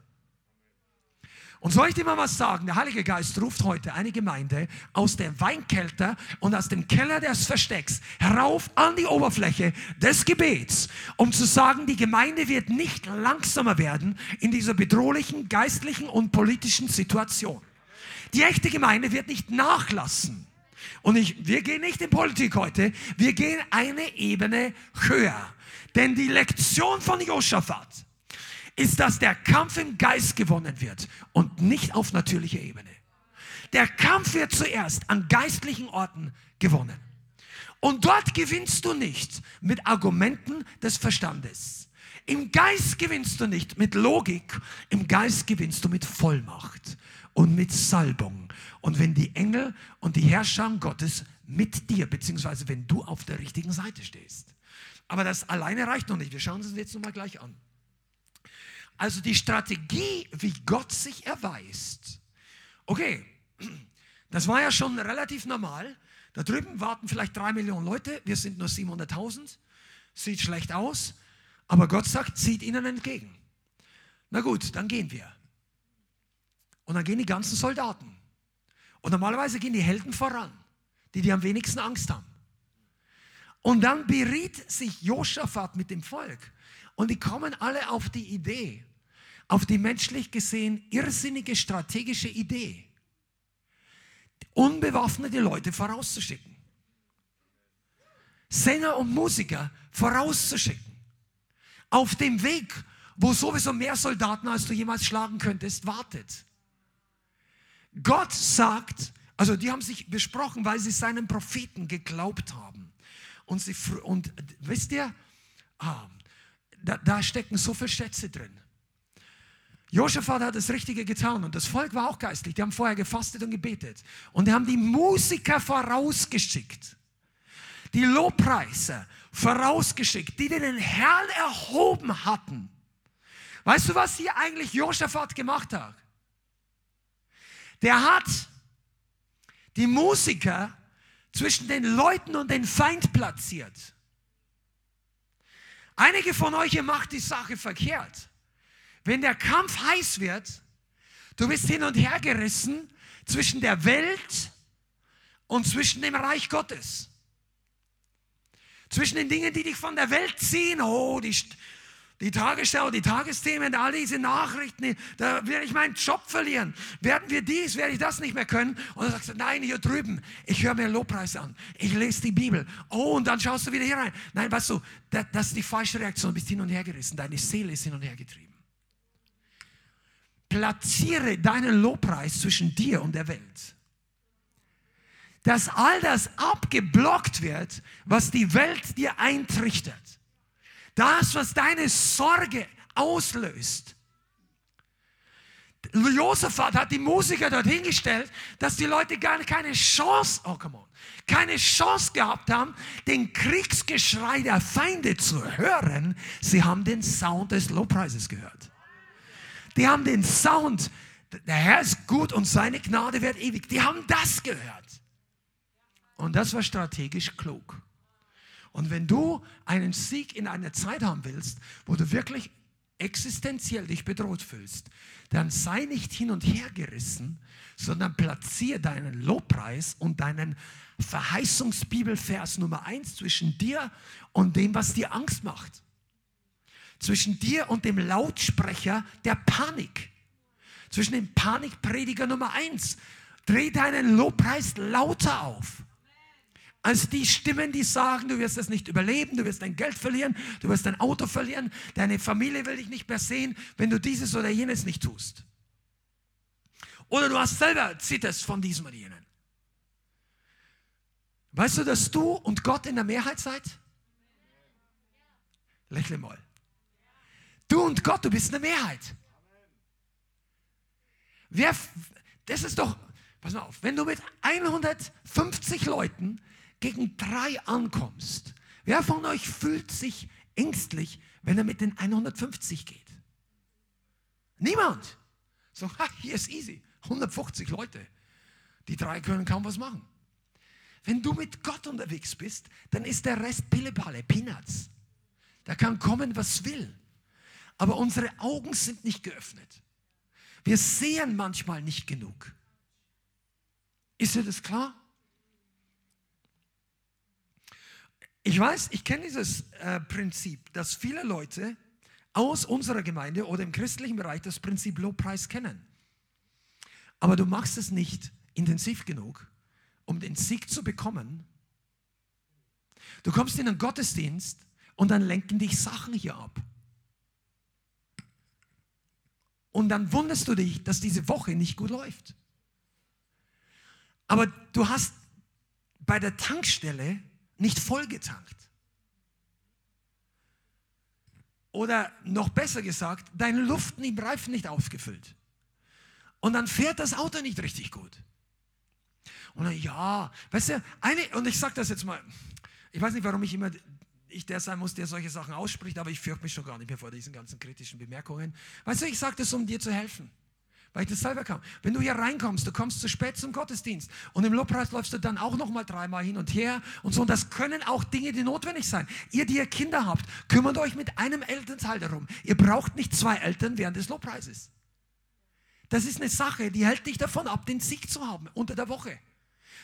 Und soll ich dir mal was sagen? Der Heilige Geist ruft heute eine Gemeinde aus der Weinkelter und aus dem Keller des Verstecks herauf an die Oberfläche des Gebets, um zu sagen, die Gemeinde wird nicht langsamer werden in dieser bedrohlichen geistlichen und politischen Situation. Die echte Gemeinde wird nicht nachlassen. Und ich, wir gehen nicht in Politik heute, wir gehen eine Ebene höher. Denn die Lektion von Josaphat, ist, dass der Kampf im Geist gewonnen wird und nicht auf natürlicher Ebene. Der Kampf wird zuerst an geistlichen Orten gewonnen. Und dort gewinnst du nicht mit Argumenten des Verstandes. Im Geist gewinnst du nicht mit Logik, im Geist gewinnst du mit Vollmacht und mit Salbung. Und wenn die Engel und die Herrscher Gottes mit dir, beziehungsweise wenn du auf der richtigen Seite stehst. Aber das alleine reicht noch nicht. Wir schauen uns das jetzt nochmal gleich an. Also die Strategie, wie Gott sich erweist. Okay, das war ja schon relativ normal. Da drüben warten vielleicht drei Millionen Leute, wir sind nur 700.000. Sieht schlecht aus, aber Gott sagt, zieht ihnen entgegen. Na gut, dann gehen wir. Und dann gehen die ganzen Soldaten. Und normalerweise gehen die Helden voran, die, die am wenigsten Angst haben. Und dann beriet sich Josaphat mit dem Volk. Und die kommen alle auf die Idee, auf die menschlich gesehen irrsinnige strategische Idee, unbewaffnete Leute vorauszuschicken. Sänger und Musiker vorauszuschicken. Auf dem Weg, wo sowieso mehr Soldaten, als du jemals schlagen könntest, wartet. Gott sagt, also die haben sich besprochen, weil sie seinen Propheten geglaubt haben. Und, sie, und wisst ihr, ah, da, da stecken so viele Schätze drin. Josaphat hat das Richtige getan und das Volk war auch geistlich. Die haben vorher gefastet und gebetet. Und die haben die Musiker vorausgeschickt. Die Lobpreiser vorausgeschickt, die den Herrn erhoben hatten. Weißt du, was hier eigentlich Josaphat gemacht hat? Der hat die Musiker zwischen den Leuten und den Feind platziert. Einige von euch, ihr macht die Sache verkehrt. Wenn der Kampf heiß wird, du bist hin und her gerissen zwischen der Welt und zwischen dem Reich Gottes. Zwischen den Dingen, die dich von der Welt ziehen, oh, die, die Tagesschau, die Tagesthemen, all diese Nachrichten, da werde ich meinen Job verlieren. Werden wir dies, werde ich das nicht mehr können. Und dann sagst du, nein, hier drüben, ich höre mir Lobpreis an. Ich lese die Bibel. Oh, und dann schaust du wieder hier rein. Nein, weißt du, das, das ist die falsche Reaktion. Du bist hin und her gerissen. Deine Seele ist hin und her getrieben. Platziere deinen Lobpreis zwischen dir und der Welt. Dass all das abgeblockt wird, was die Welt dir eintrichtert. Das, was deine Sorge auslöst. Josaphat hat die Musiker dorthin gestellt, dass die Leute gar keine Chance, oh come on, keine Chance gehabt haben, den Kriegsgeschrei der Feinde zu hören. Sie haben den Sound des Lobpreises gehört. Die haben den Sound, der Herr ist gut und seine Gnade wird ewig. Die haben das gehört. Und das war strategisch klug. Und wenn du einen Sieg in einer Zeit haben willst, wo du wirklich existenziell dich bedroht fühlst, dann sei nicht hin und her gerissen, sondern platziere deinen Lobpreis und deinen Verheißungsbibelvers Nummer eins zwischen dir und dem, was dir Angst macht zwischen dir und dem Lautsprecher der Panik. Zwischen dem Panikprediger Nummer eins. Dreh deinen Lobpreis lauter auf. Als die Stimmen, die sagen, du wirst es nicht überleben, du wirst dein Geld verlieren, du wirst dein Auto verlieren, deine Familie will dich nicht mehr sehen, wenn du dieses oder jenes nicht tust. Oder du hast selber zitterst von diesem oder jenen. Weißt du, dass du und Gott in der Mehrheit seid? Lächle mal. Du und Gott, du bist eine Mehrheit. Wer, das ist doch, pass mal auf, wenn du mit 150 Leuten gegen drei ankommst, wer von euch fühlt sich ängstlich, wenn er mit den 150 geht? Niemand. So, ha, hier ist easy. 150 Leute. Die drei können kaum was machen. Wenn du mit Gott unterwegs bist, dann ist der Rest Pillepalle, Peanuts. Da kann kommen, was will. Aber unsere Augen sind nicht geöffnet. Wir sehen manchmal nicht genug. Ist dir das klar? Ich weiß, ich kenne dieses äh, Prinzip, dass viele Leute aus unserer Gemeinde oder im christlichen Bereich das Prinzip Lobpreis kennen. Aber du machst es nicht intensiv genug, um den Sieg zu bekommen. Du kommst in einen Gottesdienst und dann lenken dich Sachen hier ab. Und dann wunderst du dich, dass diese Woche nicht gut läuft. aber du hast bei der Tankstelle nicht vollgetankt. Oder noch besser gesagt, deine Luft im Reifen nicht aufgefüllt. Und dann fährt das Auto nicht richtig gut. Und dann, ja, weißt du, eine, und ich sage das jetzt mal, ich weiß nicht, warum ich immer ich der sein muss, der solche Sachen ausspricht, aber ich fürchte mich schon gar nicht mehr vor diesen ganzen kritischen Bemerkungen. Weißt du, ich sage das, um dir zu helfen weil ich das selber kann. Wenn du hier reinkommst, du kommst zu spät zum Gottesdienst und im Lobpreis läufst du dann auch noch mal dreimal hin und her und so. Und das können auch Dinge, die notwendig sein. Ihr, die ihr Kinder habt, kümmert euch mit einem Elternteil darum. Ihr braucht nicht zwei Eltern während des Lobpreises. Das ist eine Sache, die hält dich davon ab, den Sieg zu haben unter der Woche.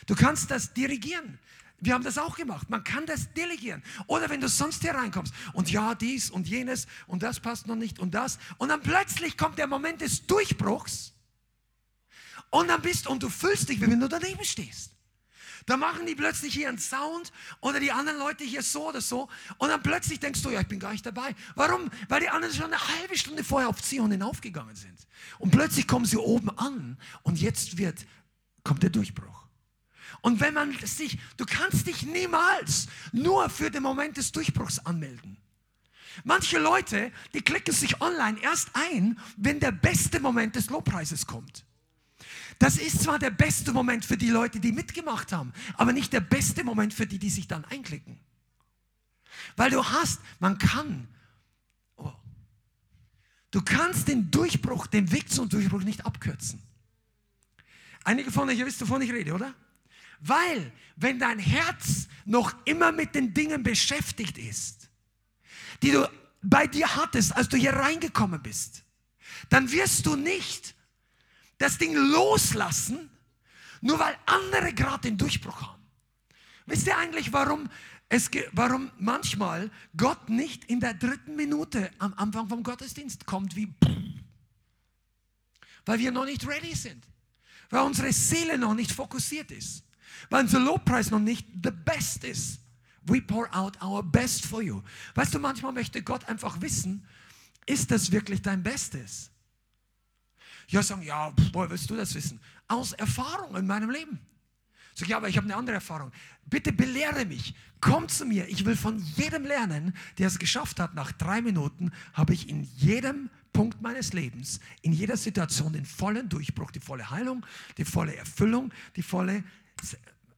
Du kannst das dirigieren. Wir haben das auch gemacht. Man kann das delegieren. Oder wenn du sonst hier reinkommst und ja, dies und jenes und das passt noch nicht und das. Und dann plötzlich kommt der Moment des Durchbruchs und dann bist und du fühlst dich, wie wenn du daneben stehst. Da machen die plötzlich hier einen Sound oder die anderen Leute hier so oder so und dann plötzlich denkst du, ja, ich bin gar nicht dabei. Warum? Weil die anderen schon eine halbe Stunde vorher auf Zion hinaufgegangen sind. Und plötzlich kommen sie oben an und jetzt wird, kommt der Durchbruch. Und wenn man sich, du kannst dich niemals nur für den Moment des Durchbruchs anmelden. Manche Leute, die klicken sich online erst ein, wenn der beste Moment des Lobpreises kommt. Das ist zwar der beste Moment für die Leute, die mitgemacht haben, aber nicht der beste Moment für die, die sich dann einklicken. Weil du hast, man kann, oh, du kannst den Durchbruch, den Weg zum Durchbruch nicht abkürzen. Einige von euch, ihr wisst, wovon ich rede, oder? Weil, wenn dein Herz noch immer mit den Dingen beschäftigt ist, die du bei dir hattest, als du hier reingekommen bist, dann wirst du nicht das Ding loslassen, nur weil andere gerade den Durchbruch haben. Wisst ihr eigentlich, warum, es, warum manchmal Gott nicht in der dritten Minute am Anfang vom Gottesdienst kommt wie, weil wir noch nicht ready sind, weil unsere Seele noch nicht fokussiert ist weil unser Lobpreis noch nicht the best ist. We pour out our best for you. Weißt du, manchmal möchte Gott einfach wissen, ist das wirklich dein Bestes? Ja, sagen, ja, woher willst du das wissen? Aus Erfahrung in meinem Leben. Sag, ja, aber ich habe eine andere Erfahrung. Bitte belehre mich. Komm zu mir. Ich will von jedem lernen, der es geschafft hat. Nach drei Minuten habe ich in jedem Punkt meines Lebens, in jeder Situation den vollen Durchbruch, die volle Heilung, die volle Erfüllung, die volle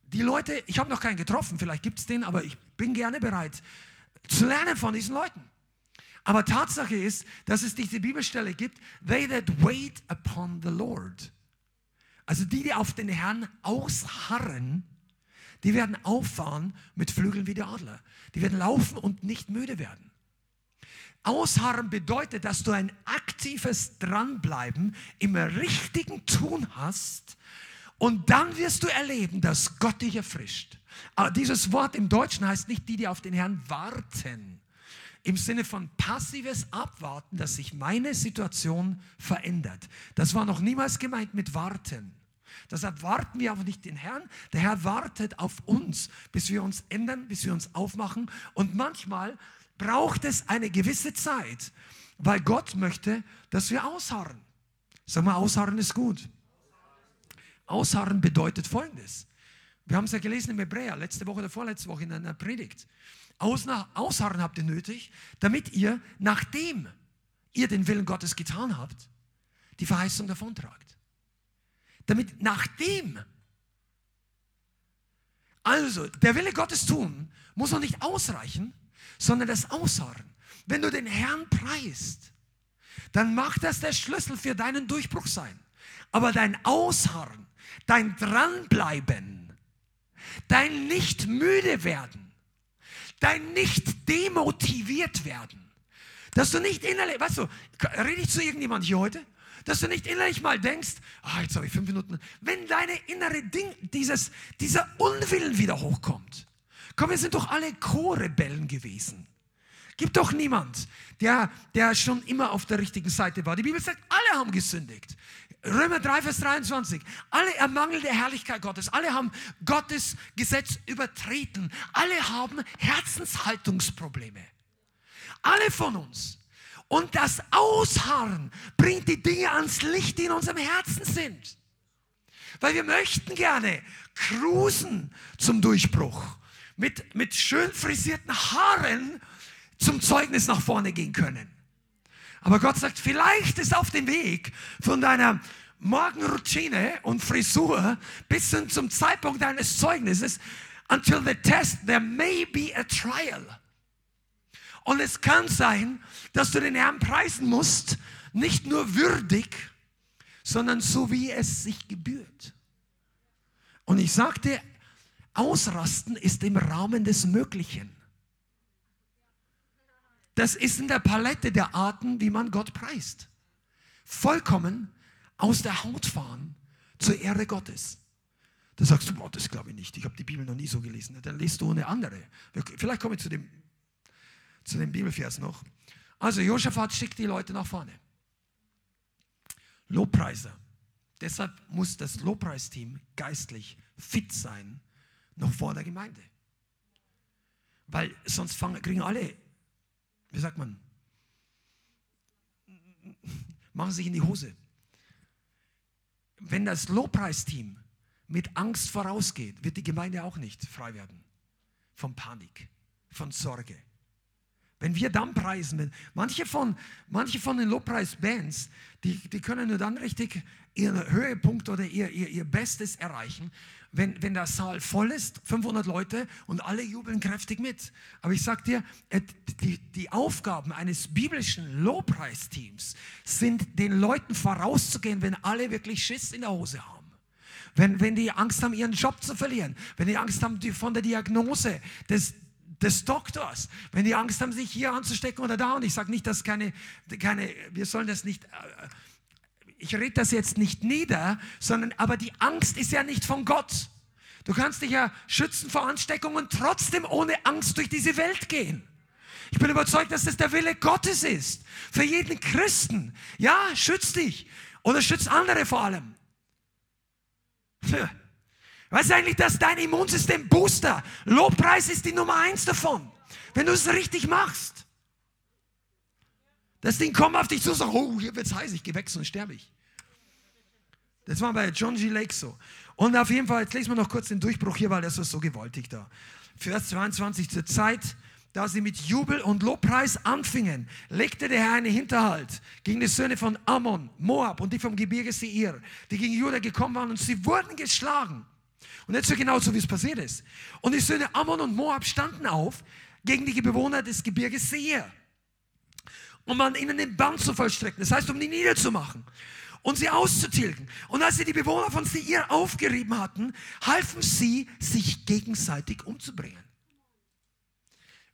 die Leute, ich habe noch keinen getroffen, vielleicht gibt es den, aber ich bin gerne bereit zu lernen von diesen Leuten. Aber Tatsache ist, dass es diese Bibelstelle gibt, they that wait upon the Lord. Also die, die auf den Herrn ausharren, die werden auffahren mit Flügeln wie der Adler. Die werden laufen und nicht müde werden. Ausharren bedeutet, dass du ein aktives Dranbleiben im richtigen Tun hast, und dann wirst du erleben, dass Gott dich erfrischt. Aber dieses Wort im Deutschen heißt nicht die, die auf den Herrn warten. Im Sinne von passives Abwarten, dass sich meine Situation verändert. Das war noch niemals gemeint mit warten. Deshalb warten wir aber nicht den Herrn. Der Herr wartet auf uns, bis wir uns ändern, bis wir uns aufmachen. Und manchmal braucht es eine gewisse Zeit, weil Gott möchte, dass wir ausharren. Sag mal, ausharren ist gut. Ausharren bedeutet Folgendes. Wir haben es ja gelesen im Hebräer, letzte Woche oder vorletzte Woche in einer Predigt. Ausharren habt ihr nötig, damit ihr, nachdem ihr den Willen Gottes getan habt, die Verheißung davontragt. Damit nachdem, also der Wille Gottes tun, muss noch nicht ausreichen, sondern das Ausharren. Wenn du den Herrn preist, dann macht das der Schlüssel für deinen Durchbruch sein. Aber dein Ausharren dein Dranbleiben, dein nicht müde werden, dein nicht demotiviert werden, dass du nicht innerlich, weißt du, rede ich zu irgendjemand hier heute? Dass du nicht innerlich mal denkst, ah, jetzt habe ich fünf Minuten, wenn deine innere Ding, dieses, dieser Unwillen wieder hochkommt. Komm, wir sind doch alle Co-Rebellen gewesen. Gibt doch niemand, der, der schon immer auf der richtigen Seite war. Die Bibel sagt, alle haben gesündigt. Römer 3, Vers 23. Alle ermangeln der Herrlichkeit Gottes. Alle haben Gottes Gesetz übertreten. Alle haben Herzenshaltungsprobleme. Alle von uns. Und das Ausharren bringt die Dinge ans Licht, die in unserem Herzen sind. Weil wir möchten gerne cruisen zum Durchbruch. Mit, mit schön frisierten Haaren zum Zeugnis nach vorne gehen können. Aber Gott sagt, vielleicht ist auf dem Weg von deiner Morgenroutine und Frisur bis hin zum Zeitpunkt deines Zeugnisses, until the test, there may be a trial. Und es kann sein, dass du den Herrn preisen musst, nicht nur würdig, sondern so wie es sich gebührt. Und ich sagte, Ausrasten ist im Rahmen des Möglichen. Das ist in der Palette der Arten, wie man Gott preist. Vollkommen aus der Haut fahren zur Ehre Gottes. Da sagst du, boah, das glaube ich nicht. Ich habe die Bibel noch nie so gelesen. Dann liest du eine andere. Vielleicht komme ich zu dem, zu dem Bibelvers noch. Also Josaphat schickt die Leute nach vorne. Lobpreiser. Deshalb muss das Lobpreisteam geistlich fit sein, noch vor der Gemeinde. Weil sonst fangen, kriegen alle wie sagt man, machen sich in die Hose. Wenn das Lobpreisteam mit Angst vorausgeht, wird die Gemeinde auch nicht frei werden. Von Panik, von Sorge. Wenn wir dann preisen, manche von, manche von den Lobpreisbands, die, die können nur dann richtig ihren Höhepunkt oder ihr, ihr, ihr Bestes erreichen, wenn, wenn der Saal voll ist, 500 Leute und alle jubeln kräftig mit. Aber ich sage dir, äh, die, die Aufgaben eines biblischen Lobpreisteams sind, den Leuten vorauszugehen, wenn alle wirklich Schiss in der Hose haben. Wenn, wenn die Angst haben, ihren Job zu verlieren, wenn die Angst haben von der Diagnose des, des Doktors, wenn die Angst haben, sich hier anzustecken oder da. Und ich sage nicht, dass keine, keine, wir sollen das nicht äh, ich rede das jetzt nicht nieder, sondern aber die Angst ist ja nicht von Gott. Du kannst dich ja schützen vor Ansteckung und trotzdem ohne Angst durch diese Welt gehen. Ich bin überzeugt, dass das der Wille Gottes ist. Für jeden Christen. Ja, schütz dich. Oder schütz andere vor allem. [LAUGHS] Weißt du eigentlich, dass dein Immunsystem Booster, Lobpreis ist die Nummer eins davon. Wenn du es richtig machst. Das Ding kommt auf dich zu sagt, oh, hier wird's heiß, ich gehe weg, sonst sterbe ich. Das war bei John G. Lake so. Und auf jeden Fall, jetzt lesen wir noch kurz den Durchbruch hier, weil das ist so gewaltig da. Vers 22, zur Zeit, da sie mit Jubel und Lobpreis anfingen, legte der Herr einen Hinterhalt gegen die Söhne von Ammon, Moab und die vom Gebirge Seir, die gegen Juda gekommen waren und sie wurden geschlagen. Und jetzt so genau so, wie es passiert ist. Und die Söhne Ammon und Moab standen auf gegen die Bewohner des Gebirges Seir um an ihnen den Bann zu vollstrecken. Das heißt, um die niederzumachen und sie auszutilgen. Und als sie die Bewohner von Seir aufgerieben hatten, halfen sie, sich gegenseitig umzubringen.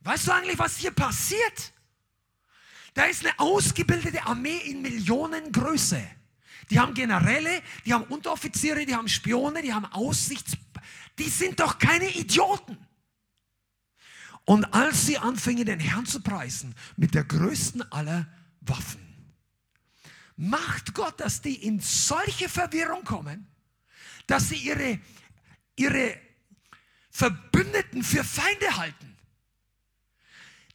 Weißt du eigentlich, was hier passiert? Da ist eine ausgebildete Armee in Millionengröße. Die haben Generäle, die haben Unteroffiziere, die haben Spione, die haben Aussichts... Die sind doch keine Idioten. Und als sie anfingen, den Herrn zu preisen mit der größten aller Waffen, macht Gott, dass die in solche Verwirrung kommen, dass sie ihre, ihre Verbündeten für Feinde halten.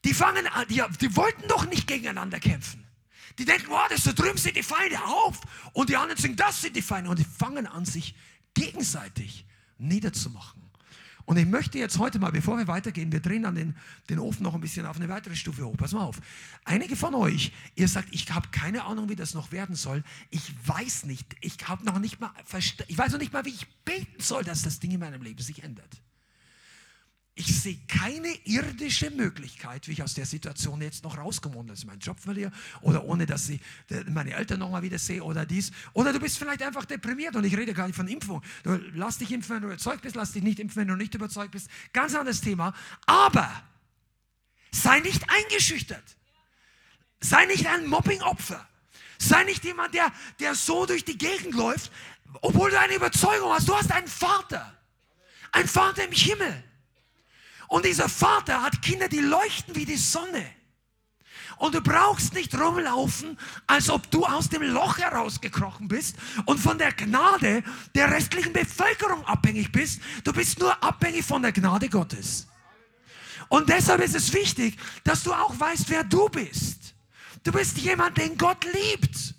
Die fangen an, die, die wollten doch nicht gegeneinander kämpfen. Die denken, oh, das da drüben sind die Feinde auf. Und die anderen sagen, das sind die Feinde. Und die fangen an, sich gegenseitig niederzumachen. Und ich möchte jetzt heute mal, bevor wir weitergehen, wir drehen dann den, den Ofen noch ein bisschen auf eine weitere Stufe hoch. Pass mal auf. Einige von euch, ihr sagt, ich habe keine Ahnung, wie das noch werden soll. Ich weiß nicht. Ich habe noch nicht mal, ich weiß noch nicht mal, wie ich beten soll, dass das Ding in meinem Leben sich ändert. Ich sehe keine irdische Möglichkeit, wie ich aus der Situation jetzt noch rauskomme, ohne dass ich meinen Job verliere oder ohne, dass ich meine Eltern noch mal wieder sehe oder dies. Oder du bist vielleicht einfach deprimiert und ich rede gar nicht von Impfung. Du lass dich impfen, wenn du überzeugt bist, lass dich nicht impfen, wenn du nicht überzeugt bist. Ganz anderes Thema. Aber sei nicht eingeschüchtert. Sei nicht ein Mobbingopfer. Sei nicht jemand, der, der so durch die Gegend läuft, obwohl du eine Überzeugung hast. Du hast einen Vater. Ein Vater im Himmel und dieser Vater hat Kinder, die leuchten wie die Sonne. Und du brauchst nicht rumlaufen, als ob du aus dem Loch herausgekrochen bist und von der Gnade der restlichen Bevölkerung abhängig bist. Du bist nur abhängig von der Gnade Gottes. Und deshalb ist es wichtig, dass du auch weißt, wer du bist. Du bist jemand, den Gott liebt.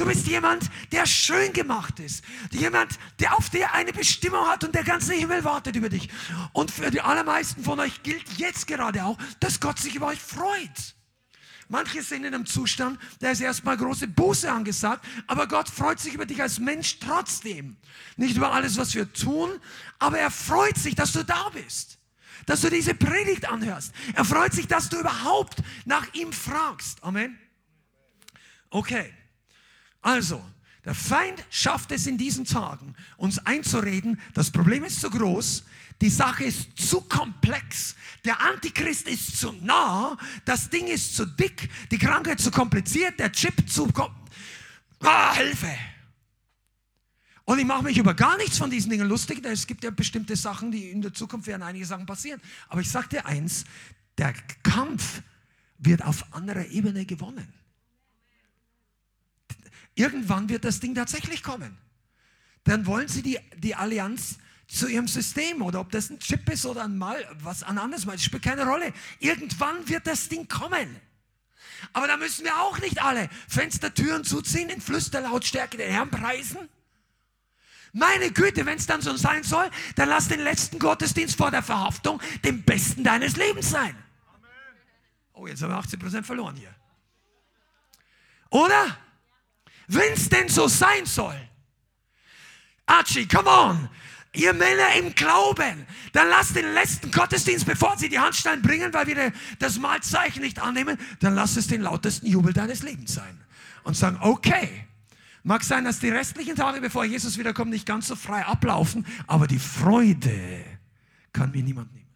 Du bist jemand, der schön gemacht ist. Jemand, der auf der eine Bestimmung hat und der ganze Himmel wartet über dich. Und für die allermeisten von euch gilt jetzt gerade auch, dass Gott sich über euch freut. Manche sind in einem Zustand, da ist erstmal große Buße angesagt, aber Gott freut sich über dich als Mensch trotzdem. Nicht über alles, was wir tun, aber er freut sich, dass du da bist dass du diese Predigt anhörst. Er freut sich, dass du überhaupt nach ihm fragst. Amen. Okay. Also, der Feind schafft es in diesen Tagen, uns einzureden, das Problem ist zu groß, die Sache ist zu komplex, der Antichrist ist zu nah, das Ding ist zu dick, die Krankheit zu kompliziert, der Chip zu... Ah, Hilfe! Und ich mache mich über gar nichts von diesen Dingen lustig, denn es gibt ja bestimmte Sachen, die in der Zukunft werden einige Sachen passieren. Aber ich sage dir eins, der Kampf wird auf anderer Ebene gewonnen. Irgendwann wird das Ding tatsächlich kommen. Dann wollen sie die, die Allianz zu ihrem System oder ob das ein Chip ist oder ein Mal, was ein anderes Mal, spielt keine Rolle. Irgendwann wird das Ding kommen. Aber da müssen wir auch nicht alle Fenstertüren zuziehen, in Flüsterlautstärke den Herrn preisen meine Güte, wenn es dann so sein soll, dann lass den letzten Gottesdienst vor der Verhaftung den besten deines Lebens sein. Oh, jetzt haben wir 80% verloren hier. Oder? Wenn es denn so sein soll. Archie, come on. Ihr Männer im Glauben, dann lasst den letzten Gottesdienst, bevor sie die Handstein bringen, weil wir das Mahlzeichen nicht annehmen, dann lass es den lautesten Jubel deines Lebens sein. Und sagen, okay, Mag sein, dass die restlichen Tage, bevor Jesus wiederkommt, nicht ganz so frei ablaufen, aber die Freude kann mir niemand nehmen.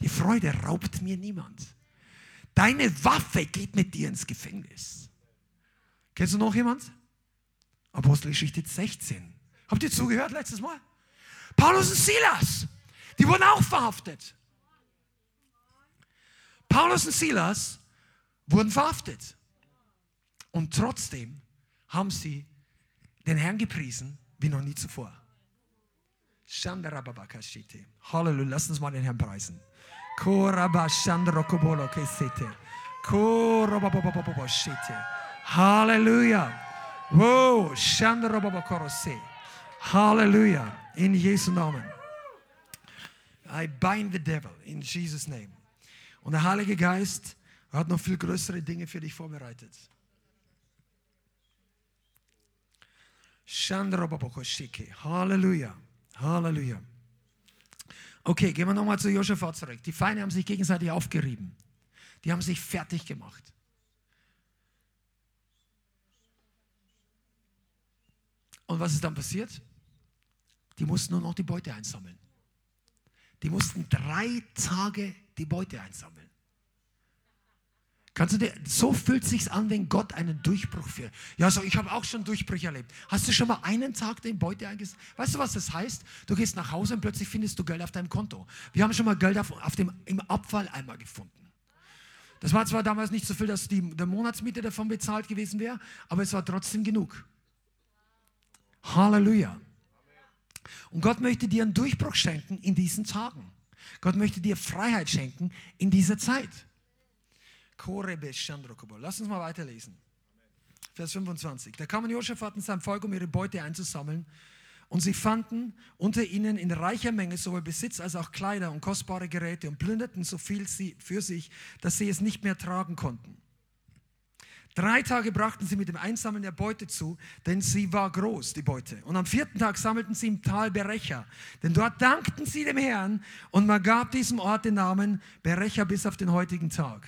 Die Freude raubt mir niemand. Deine Waffe geht mit dir ins Gefängnis. Kennst du noch jemand? Apostelgeschichte 16. Habt ihr zugehört letztes Mal? Paulus und Silas, die wurden auch verhaftet. Paulus und Silas wurden verhaftet. Und trotzdem haben sie den Herrn gepriesen wie noch nie zuvor. Halleluja, lass uns mal den Herrn preisen. Halleluja. Wow, Halleluja. In Jesu Namen. I bind the devil in Jesus name. Und der Heilige Geist hat noch viel größere Dinge für dich vorbereitet. Halleluja. Halleluja. Okay, gehen wir nochmal zu Josaphat zurück. Die Feinde haben sich gegenseitig aufgerieben. Die haben sich fertig gemacht. Und was ist dann passiert? Die mussten nur noch die Beute einsammeln. Die mussten drei Tage die Beute einsammeln. Kannst du dir, so fühlt sich's an, wenn Gott einen Durchbruch führt. Ja, so, ich habe auch schon Durchbrüche erlebt. Hast du schon mal einen Tag den Beute eingesetzt? Weißt du, was das heißt? Du gehst nach Hause und plötzlich findest du Geld auf deinem Konto. Wir haben schon mal Geld auf, auf dem, im Abfalleimer gefunden. Das war zwar damals nicht so viel, dass die der Monatsmiete davon bezahlt gewesen wäre, aber es war trotzdem genug. Halleluja. Und Gott möchte dir einen Durchbruch schenken in diesen Tagen. Gott möchte dir Freiheit schenken in dieser Zeit. Lass uns mal weiterlesen. Vers 25. Da kamen Josaphat und sein Volk, um ihre Beute einzusammeln. Und sie fanden unter ihnen in reicher Menge sowohl Besitz als auch Kleider und kostbare Geräte und plünderten so viel für sich, dass sie es nicht mehr tragen konnten. Drei Tage brachten sie mit dem Einsammeln der Beute zu, denn sie war groß, die Beute. Und am vierten Tag sammelten sie im Tal Berecha, denn dort dankten sie dem Herrn und man gab diesem Ort den Namen Berecha bis auf den heutigen Tag.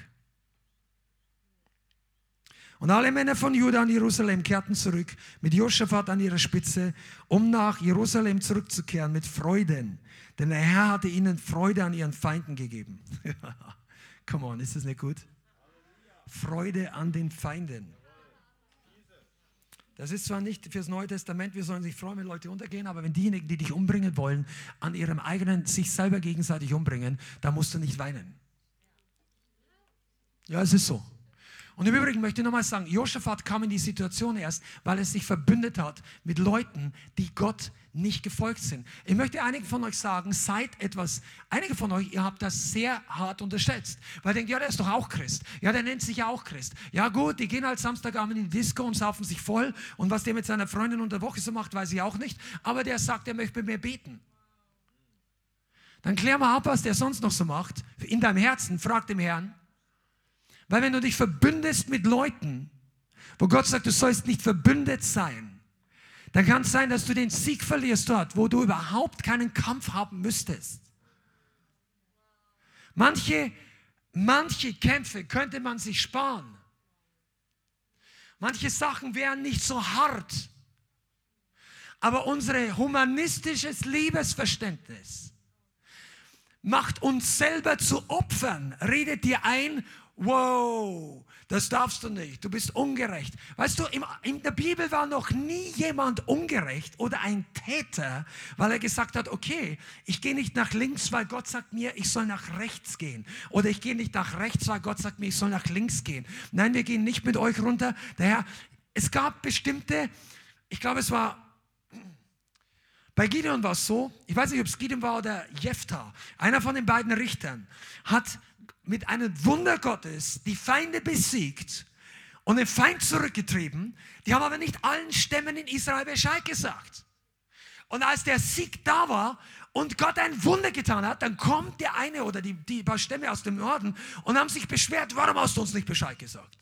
Und alle Männer von Juda und Jerusalem kehrten zurück mit Josaphat an ihrer Spitze, um nach Jerusalem zurückzukehren mit Freuden. Denn der Herr hatte ihnen Freude an ihren Feinden gegeben. [LAUGHS] Come on, ist das nicht gut? Freude an den Feinden. Das ist zwar nicht fürs Neue Testament, wir sollen sich freuen, wenn Leute untergehen, aber wenn diejenigen, die dich umbringen wollen, an ihrem eigenen, sich selber gegenseitig umbringen, da musst du nicht weinen. Ja, es ist so. Und im Übrigen möchte ich nochmal sagen, Josaphat kam in die Situation erst, weil er sich verbündet hat mit Leuten, die Gott nicht gefolgt sind. Ich möchte einigen von euch sagen, seid etwas, einige von euch, ihr habt das sehr hart unterschätzt, weil ihr denkt, ja, der ist doch auch Christ. Ja, der nennt sich ja auch Christ. Ja gut, die gehen halt Samstagabend in die Disco und saufen sich voll und was der mit seiner Freundin unter Woche so macht, weiß ich auch nicht, aber der sagt, er möchte mit mir beten. Dann klär mal ab, was der sonst noch so macht, in deinem Herzen, frag dem Herrn, weil wenn du dich verbündest mit Leuten, wo Gott sagt, du sollst nicht verbündet sein, dann kann es sein, dass du den Sieg verlierst dort, wo du überhaupt keinen Kampf haben müsstest. Manche, manche Kämpfe könnte man sich sparen. Manche Sachen wären nicht so hart. Aber unser humanistisches Liebesverständnis macht uns selber zu Opfern, redet dir ein wow, das darfst du nicht, du bist ungerecht. Weißt du, in der Bibel war noch nie jemand ungerecht oder ein Täter, weil er gesagt hat, okay, ich gehe nicht nach links, weil Gott sagt mir, ich soll nach rechts gehen. Oder ich gehe nicht nach rechts, weil Gott sagt mir, ich soll nach links gehen. Nein, wir gehen nicht mit euch runter. Daher, es gab bestimmte, ich glaube, es war bei Gideon war es so, ich weiß nicht, ob es Gideon war oder Jephthah, einer von den beiden Richtern, hat mit einem Wunder Gottes die Feinde besiegt und den Feind zurückgetrieben. Die haben aber nicht allen Stämmen in Israel Bescheid gesagt. Und als der Sieg da war und Gott ein Wunder getan hat, dann kommt der eine oder die, die paar Stämme aus dem Norden und haben sich beschwert, warum hast du uns nicht Bescheid gesagt?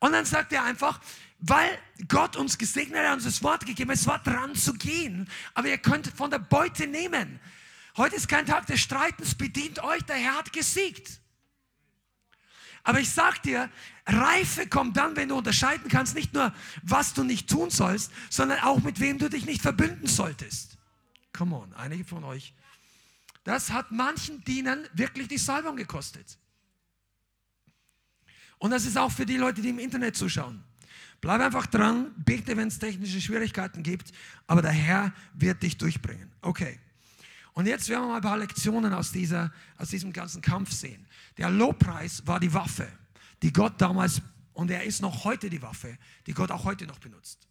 Und dann sagt er einfach, weil Gott uns gesegnet hat, uns das Wort gegeben, es war dran zu gehen, aber ihr könnt von der Beute nehmen. Heute ist kein Tag des Streitens, bedient euch, der Herr hat gesiegt. Aber ich sag dir, Reife kommt dann, wenn du unterscheiden kannst, nicht nur, was du nicht tun sollst, sondern auch mit wem du dich nicht verbünden solltest. Come on, einige von euch. Das hat manchen Dienern wirklich die Salbung gekostet. Und das ist auch für die Leute, die im Internet zuschauen. Bleib einfach dran, bete, wenn es technische Schwierigkeiten gibt, aber der Herr wird dich durchbringen. Okay. Und jetzt werden wir mal ein paar Lektionen aus, dieser, aus diesem ganzen Kampf sehen. Der Lobpreis war die Waffe, die Gott damals, und er ist noch heute die Waffe, die Gott auch heute noch benutzt.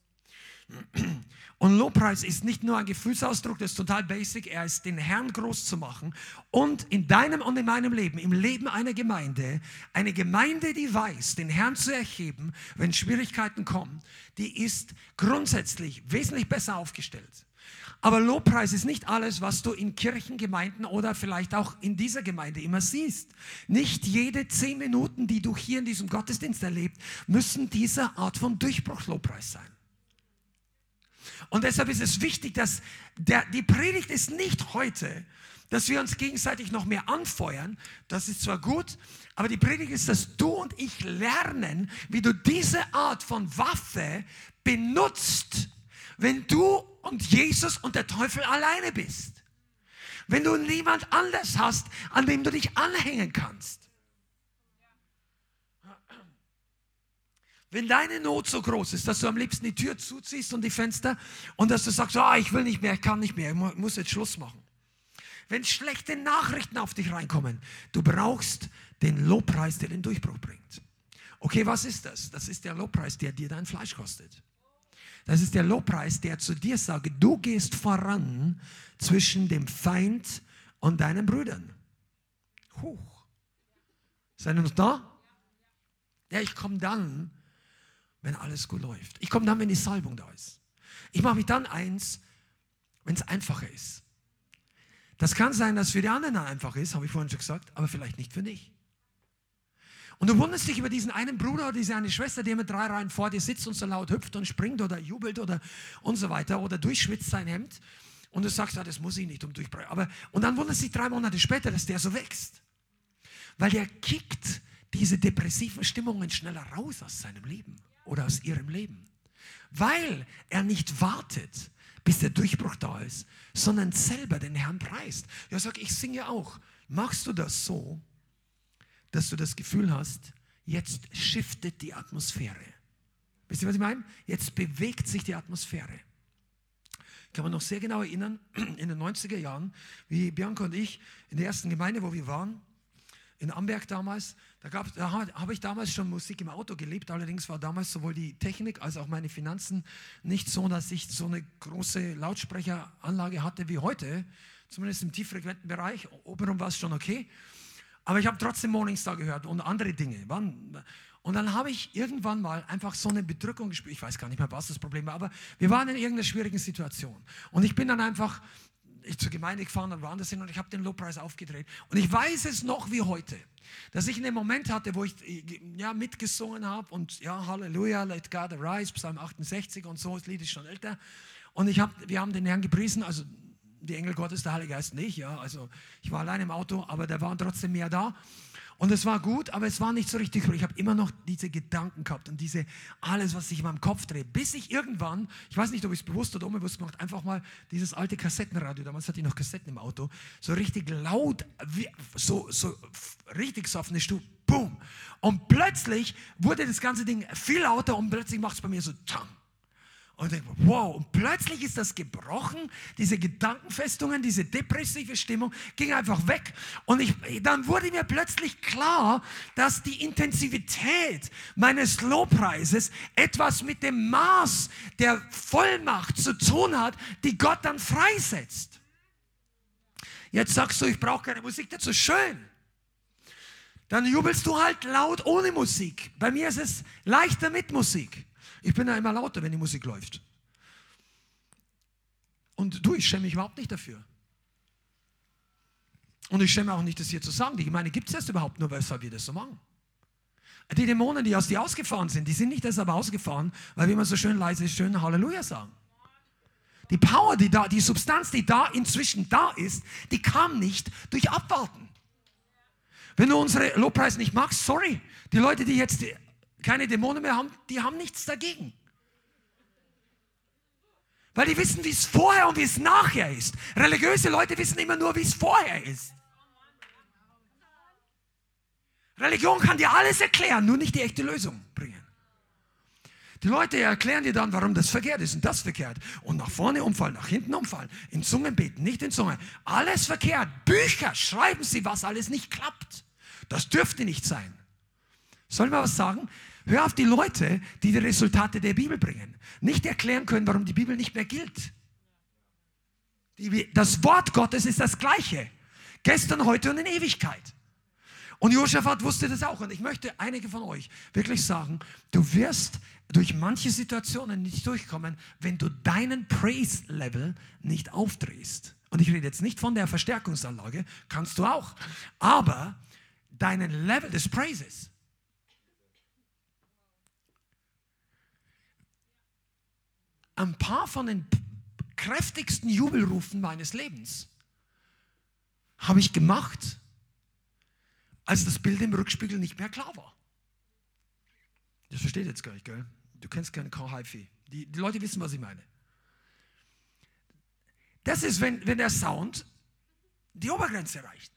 Und Lobpreis ist nicht nur ein Gefühlsausdruck, das ist total basic, er ist den Herrn groß zu machen und in deinem und in meinem Leben, im Leben einer Gemeinde, eine Gemeinde, die weiß, den Herrn zu erheben, wenn Schwierigkeiten kommen, die ist grundsätzlich wesentlich besser aufgestellt. Aber Lobpreis ist nicht alles, was du in Kirchengemeinden oder vielleicht auch in dieser Gemeinde immer siehst. Nicht jede zehn Minuten, die du hier in diesem Gottesdienst erlebst, müssen dieser Art von Durchbruch-Lobpreis sein. Und deshalb ist es wichtig, dass der, die Predigt ist nicht heute, dass wir uns gegenseitig noch mehr anfeuern. Das ist zwar gut, aber die Predigt ist, dass du und ich lernen, wie du diese Art von Waffe benutzt, wenn du und Jesus und der Teufel alleine bist. Wenn du niemand anders hast, an dem du dich anhängen kannst. Wenn deine Not so groß ist, dass du am liebsten die Tür zuziehst und die Fenster und dass du sagst, oh, ich will nicht mehr, ich kann nicht mehr, ich muss jetzt Schluss machen. Wenn schlechte Nachrichten auf dich reinkommen, du brauchst den Lobpreis, der den Durchbruch bringt. Okay, was ist das? Das ist der Lobpreis, der dir dein Fleisch kostet. Das ist der Lobpreis, der zu dir sagt, du gehst voran zwischen dem Feind und deinen Brüdern. Huch. Seid ihr noch da? Ja, ich komme dann, wenn alles gut läuft. Ich komme dann, wenn die Salbung da ist. Ich mache mich dann eins, wenn es einfacher ist. Das kann sein, dass für die anderen einfach ist, habe ich vorhin schon gesagt, aber vielleicht nicht für dich. Und du wunderst dich über diesen einen Bruder oder diese eine Schwester, die mit drei Reihen vor dir sitzt und so laut hüpft und springt oder jubelt oder und so weiter oder durchschwitzt sein Hemd. Und du sagst, ja, das muss ich nicht um durchbrechen. Aber, und dann wunderst dich drei Monate später, dass der so wächst. Weil der kickt diese depressiven Stimmungen schneller raus aus seinem Leben oder aus ihrem Leben. Weil er nicht wartet, bis der Durchbruch da ist, sondern selber den Herrn preist. Ja, sag, ich singe auch. Machst du das so, dass du das Gefühl hast, jetzt shiftet die Atmosphäre. Wisst ihr, was ich meine? Jetzt bewegt sich die Atmosphäre. Ich kann mich noch sehr genau erinnern, [CLEARS THROAT] in den 90er Jahren, wie Bianca und ich in der ersten Gemeinde, wo wir waren, in Amberg damals. Da, da habe ich damals schon Musik im Auto gelebt. Allerdings war damals sowohl die Technik als auch meine Finanzen nicht so, dass ich so eine große Lautsprecheranlage hatte wie heute. Zumindest im tieffrequenten Bereich. Obenrum war es schon okay. Aber ich habe trotzdem Morningstar gehört und andere Dinge. Und dann habe ich irgendwann mal einfach so eine Bedrückung gespürt. Ich weiß gar nicht mehr, was das Problem war, aber wir waren in irgendeiner schwierigen Situation. Und ich bin dann einfach ich zur Gemeinde gefahren und woanders hin und ich habe den Lobpreis aufgedreht. Und ich weiß es noch wie heute, dass ich einen Moment hatte, wo ich ja, mitgesungen habe und ja, Halleluja, let God arise, Psalm 68 und so, das Lied ist schon älter. Und ich hab, wir haben den Herrn gepriesen, also die Engel Gottes, der Heilige Geist nicht, ja, also ich war allein im Auto, aber da waren trotzdem mehr da. Und es war gut, aber es war nicht so richtig. Ich habe immer noch diese Gedanken gehabt und diese alles, was sich in meinem Kopf dreht, bis ich irgendwann, ich weiß nicht, ob ich es bewusst oder unbewusst gemacht, einfach mal dieses alte Kassettenradio, damals hatte ich noch Kassetten im Auto, so richtig laut, so, so richtig so auf eine Stufe, boom. Und plötzlich wurde das ganze Ding viel lauter und plötzlich macht es bei mir so, tang. Und denke, wow, und plötzlich ist das gebrochen, diese Gedankenfestungen, diese depressive Stimmung ging einfach weg. Und ich, dann wurde mir plötzlich klar, dass die Intensivität meines Lobpreises etwas mit dem Maß der Vollmacht zu tun hat, die Gott dann freisetzt. Jetzt sagst du, ich brauche keine Musik dazu, schön. Dann jubelst du halt laut ohne Musik. Bei mir ist es leichter mit Musik. Ich bin ja immer lauter, wenn die Musik läuft. Und du, ich schäme mich überhaupt nicht dafür. Und ich schäme auch nicht, das hier zu sagen. Die Gemeinde gibt es erst überhaupt nur, weshalb wir das so machen. Die Dämonen, die aus dir ausgefahren sind, die sind nicht deshalb ausgefahren, weil wir immer so schön leise, schön Halleluja sagen. Die Power, die da, die Substanz, die da inzwischen da ist, die kam nicht durch Abwarten. Wenn du unsere Lobpreis nicht magst, sorry. Die Leute, die jetzt keine Dämonen mehr haben, die haben nichts dagegen. Weil die wissen, wie es vorher und wie es nachher ist. Religiöse Leute wissen immer nur, wie es vorher ist. Religion kann dir alles erklären, nur nicht die echte Lösung bringen. Die Leute erklären dir dann, warum das verkehrt ist und das verkehrt. Und nach vorne umfallen, nach hinten umfallen. In Zungen beten, nicht in Zungen. Alles verkehrt. Bücher schreiben sie, was alles nicht klappt. Das dürfte nicht sein. Soll ich mal was sagen? Hör auf die Leute, die die Resultate der Bibel bringen. Nicht erklären können, warum die Bibel nicht mehr gilt. das Wort Gottes ist das gleiche. Gestern, heute und in Ewigkeit. Und Josaphat wusste das auch. Und ich möchte einige von euch wirklich sagen, du wirst durch manche Situationen nicht durchkommen, wenn du deinen Praise-Level nicht aufdrehst. Und ich rede jetzt nicht von der Verstärkungsanlage, kannst du auch. Aber deinen Level des Praises. Ein paar von den kräftigsten Jubelrufen meines Lebens habe ich gemacht, als das Bild im Rückspiegel nicht mehr klar war. Das versteht jetzt gar nicht, gell? Du kennst keinen Karl Haifi. Die, die Leute wissen, was ich meine. Das ist, wenn, wenn der Sound die Obergrenze erreicht.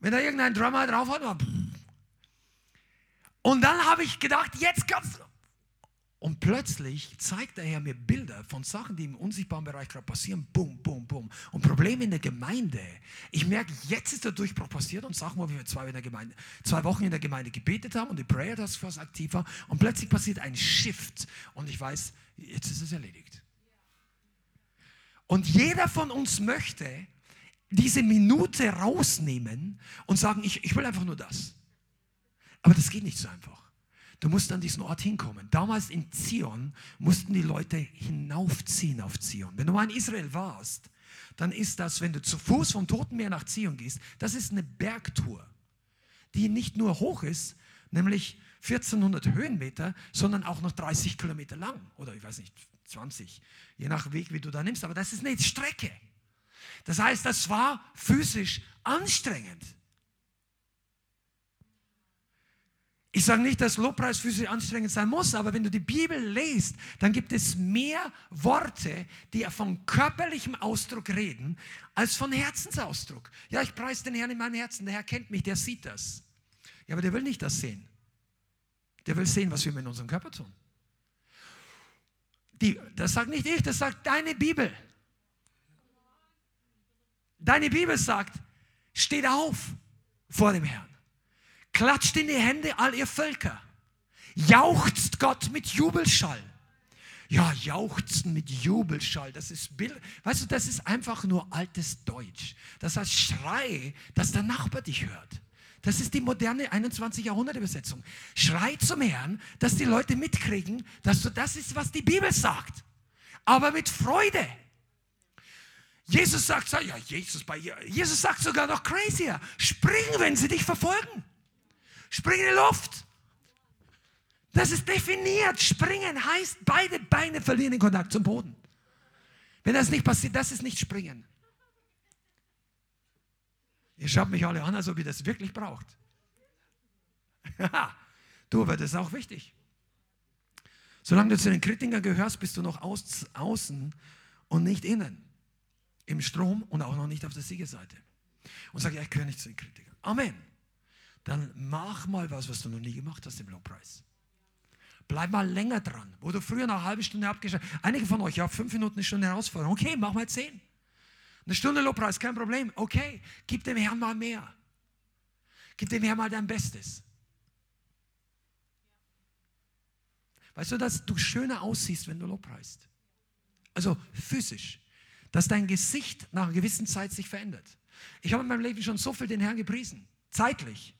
Wenn da irgendein Drummer drauf hat, und dann habe ich gedacht, jetzt kannst du. Und plötzlich zeigt der Herr mir Bilder von Sachen, die im unsichtbaren Bereich gerade passieren. Bum, bum, bum. Und Probleme in der Gemeinde. Ich merke, jetzt ist der Durchbruch passiert und Sachen, wo wir zwei, in der Gemeinde, zwei Wochen in der Gemeinde gebetet haben und die Prayer Task Force aktiv war. Und plötzlich passiert ein Shift. Und ich weiß, jetzt ist es erledigt. Und jeder von uns möchte diese Minute rausnehmen und sagen, ich, ich will einfach nur das. Aber das geht nicht so einfach. Du musst an diesen Ort hinkommen. Damals in Zion mussten die Leute hinaufziehen auf Zion. Wenn du mal in Israel warst, dann ist das, wenn du zu Fuß vom Toten Meer nach Zion gehst, das ist eine Bergtour, die nicht nur hoch ist, nämlich 1400 Höhenmeter, sondern auch noch 30 Kilometer lang oder ich weiß nicht, 20, je nach Weg, wie du da nimmst. Aber das ist eine Strecke. Das heißt, das war physisch anstrengend. Ich sage nicht, dass Lobpreis für sie anstrengend sein muss, aber wenn du die Bibel liest, dann gibt es mehr Worte, die von körperlichem Ausdruck reden, als von Herzensausdruck. Ja, ich preise den Herrn in meinem Herzen, der Herr kennt mich, der sieht das. Ja, aber der will nicht das sehen. Der will sehen, was wir mit unserem Körper tun. Die, das sagt nicht ich, das sagt deine Bibel. Deine Bibel sagt, steht auf vor dem Herrn. Klatscht in die Hände all ihr Völker. Jauchzt Gott mit Jubelschall. Ja, jauchzen mit Jubelschall, das ist Bild. Weißt du, das ist einfach nur altes Deutsch. Das heißt, schrei, dass der Nachbar dich hört. Das ist die moderne 21. Jahrhundert Übersetzung. Schrei zum Herrn, dass die Leute mitkriegen, dass du das ist, was die Bibel sagt. Aber mit Freude. Jesus sagt, ja, Jesus, bei, Jesus sagt sogar noch crazier. Spring, wenn sie dich verfolgen. Spring in die Luft. Das ist definiert. Springen heißt, beide Beine verlieren den Kontakt zum Boden. Wenn das nicht passiert, das ist nicht springen. Ihr schaut mich alle an, als ob ihr das wirklich braucht. [LAUGHS] du, aber das ist auch wichtig. Solange du zu den Kritikern gehörst, bist du noch aus, außen und nicht innen. Im Strom und auch noch nicht auf der Siegerseite. Und sag, ja, ich gehöre nicht zu den Kritikern. Amen. Dann mach mal was, was du noch nie gemacht hast im Lobpreis. Bleib mal länger dran. Wo du früher eine halbe Stunde abgeschaltet Einige von euch, ja, fünf Minuten eine Stunde Herausforderung. Okay, mach mal zehn. Eine Stunde Lobpreis, kein Problem. Okay, gib dem Herrn mal mehr. Gib dem Herrn mal dein Bestes. Weißt du, dass du schöner aussiehst, wenn du Lobpreist? Also physisch. Dass dein Gesicht nach einer gewissen Zeit sich verändert. Ich habe in meinem Leben schon so viel den Herrn gepriesen. Zeitlich.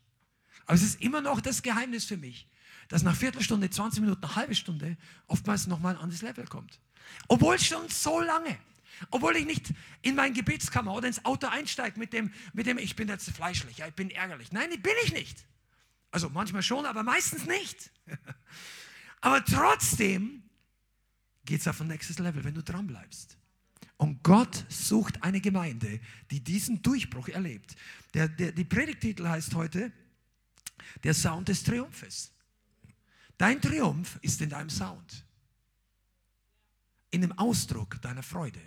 Aber es ist immer noch das Geheimnis für mich, dass nach Viertelstunde, 20 Minuten, eine halbe Stunde oftmals nochmal ein anderes Level kommt. Obwohl schon so lange. Obwohl ich nicht in mein Gebetskammer oder ins Auto einsteige mit dem, mit dem ich bin jetzt fleischlich, ja, ich bin ärgerlich. Nein, bin ich nicht. Also manchmal schon, aber meistens nicht. [LAUGHS] aber trotzdem geht es auf ein nächstes Level, wenn du dran bleibst. Und Gott sucht eine Gemeinde, die diesen Durchbruch erlebt. Der, der, die Predigtitel heißt heute der Sound des Triumphes. Dein Triumph ist in deinem Sound, in dem Ausdruck deiner Freude.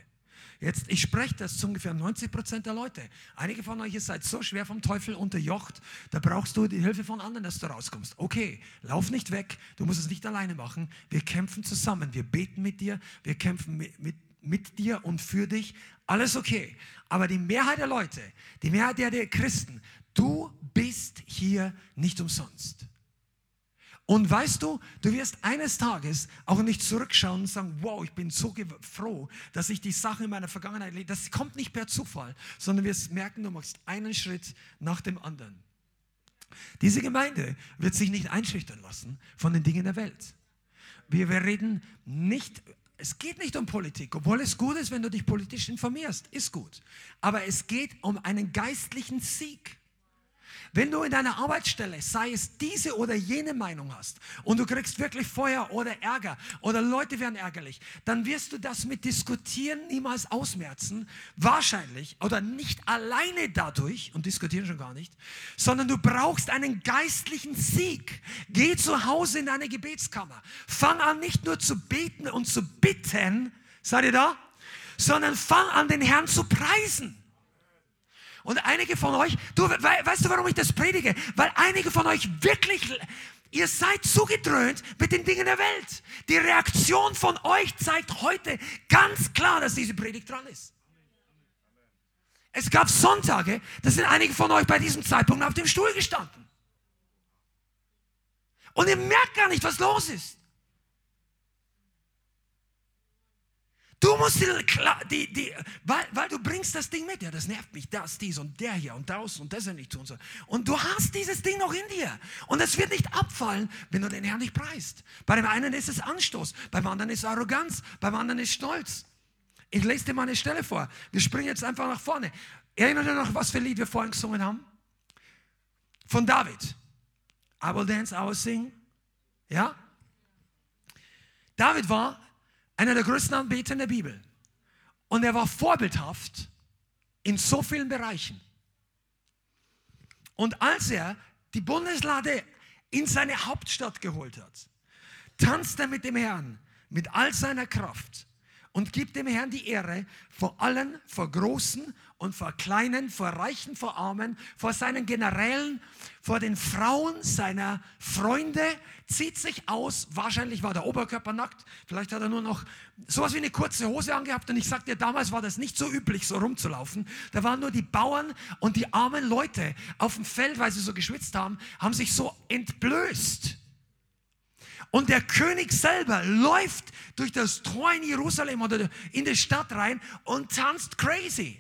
Jetzt, ich spreche das zu ungefähr 90 Prozent der Leute. Einige von euch, ihr seid so schwer vom Teufel unterjocht, da brauchst du die Hilfe von anderen, dass du rauskommst. Okay, lauf nicht weg, du musst es nicht alleine machen. Wir kämpfen zusammen, wir beten mit dir, wir kämpfen mit, mit, mit dir und für dich. Alles okay. Aber die Mehrheit der Leute, die Mehrheit der, der Christen, du bist hier nicht umsonst. Und weißt du, du wirst eines Tages auch nicht zurückschauen und sagen, wow, ich bin so froh, dass ich die Sachen in meiner Vergangenheit lebe. Das kommt nicht per Zufall, sondern wir merken, du machst einen Schritt nach dem anderen. Diese Gemeinde wird sich nicht einschüchtern lassen von den Dingen der Welt. Wir, wir reden nicht, es geht nicht um Politik, obwohl es gut ist, wenn du dich politisch informierst, ist gut. Aber es geht um einen geistlichen Sieg. Wenn du in deiner Arbeitsstelle, sei es diese oder jene Meinung hast und du kriegst wirklich Feuer oder Ärger oder Leute werden ärgerlich, dann wirst du das mit Diskutieren niemals ausmerzen. Wahrscheinlich oder nicht alleine dadurch, und diskutieren schon gar nicht, sondern du brauchst einen geistlichen Sieg. Geh zu Hause in deine Gebetskammer. Fang an, nicht nur zu beten und zu bitten, seid ihr da? Sondern fang an, den Herrn zu preisen. Und einige von euch, du, weißt du, warum ich das predige? Weil einige von euch wirklich, ihr seid zugedröhnt mit den Dingen der Welt. Die Reaktion von euch zeigt heute ganz klar, dass diese Predigt dran ist. Es gab Sonntage, da sind einige von euch bei diesem Zeitpunkt auf dem Stuhl gestanden. Und ihr merkt gar nicht, was los ist. Du musst die, die, die weil, weil du bringst das Ding mit. Ja, das nervt mich, das, dies und der hier und das und das nicht tun soll. Und du hast dieses Ding noch in dir. Und es wird nicht abfallen, wenn du den Herrn nicht preist. Bei dem einen ist es Anstoß, beim anderen ist Arroganz, beim anderen ist Stolz. Ich lese dir mal eine Stelle vor. Wir springen jetzt einfach nach vorne. Erinnert ihr noch, was für ein Lied wir vorhin gesungen haben? Von David. I will dance, I will sing. Ja? David war einer der größten Anbeter in der Bibel. Und er war vorbildhaft in so vielen Bereichen. Und als er die Bundeslade in seine Hauptstadt geholt hat, tanzte er mit dem Herrn mit all seiner Kraft und gib dem Herrn die Ehre vor allen, vor Großen und vor Kleinen, vor Reichen, vor Armen, vor seinen Generälen, vor den Frauen seiner Freunde, zieht sich aus. Wahrscheinlich war der Oberkörper nackt, vielleicht hat er nur noch sowas wie eine kurze Hose angehabt. Und ich sag dir, damals war das nicht so üblich, so rumzulaufen. Da waren nur die Bauern und die armen Leute auf dem Feld, weil sie so geschwitzt haben, haben sich so entblößt. Und der König selber läuft durch das Tor in Jerusalem oder in die Stadt rein und tanzt crazy.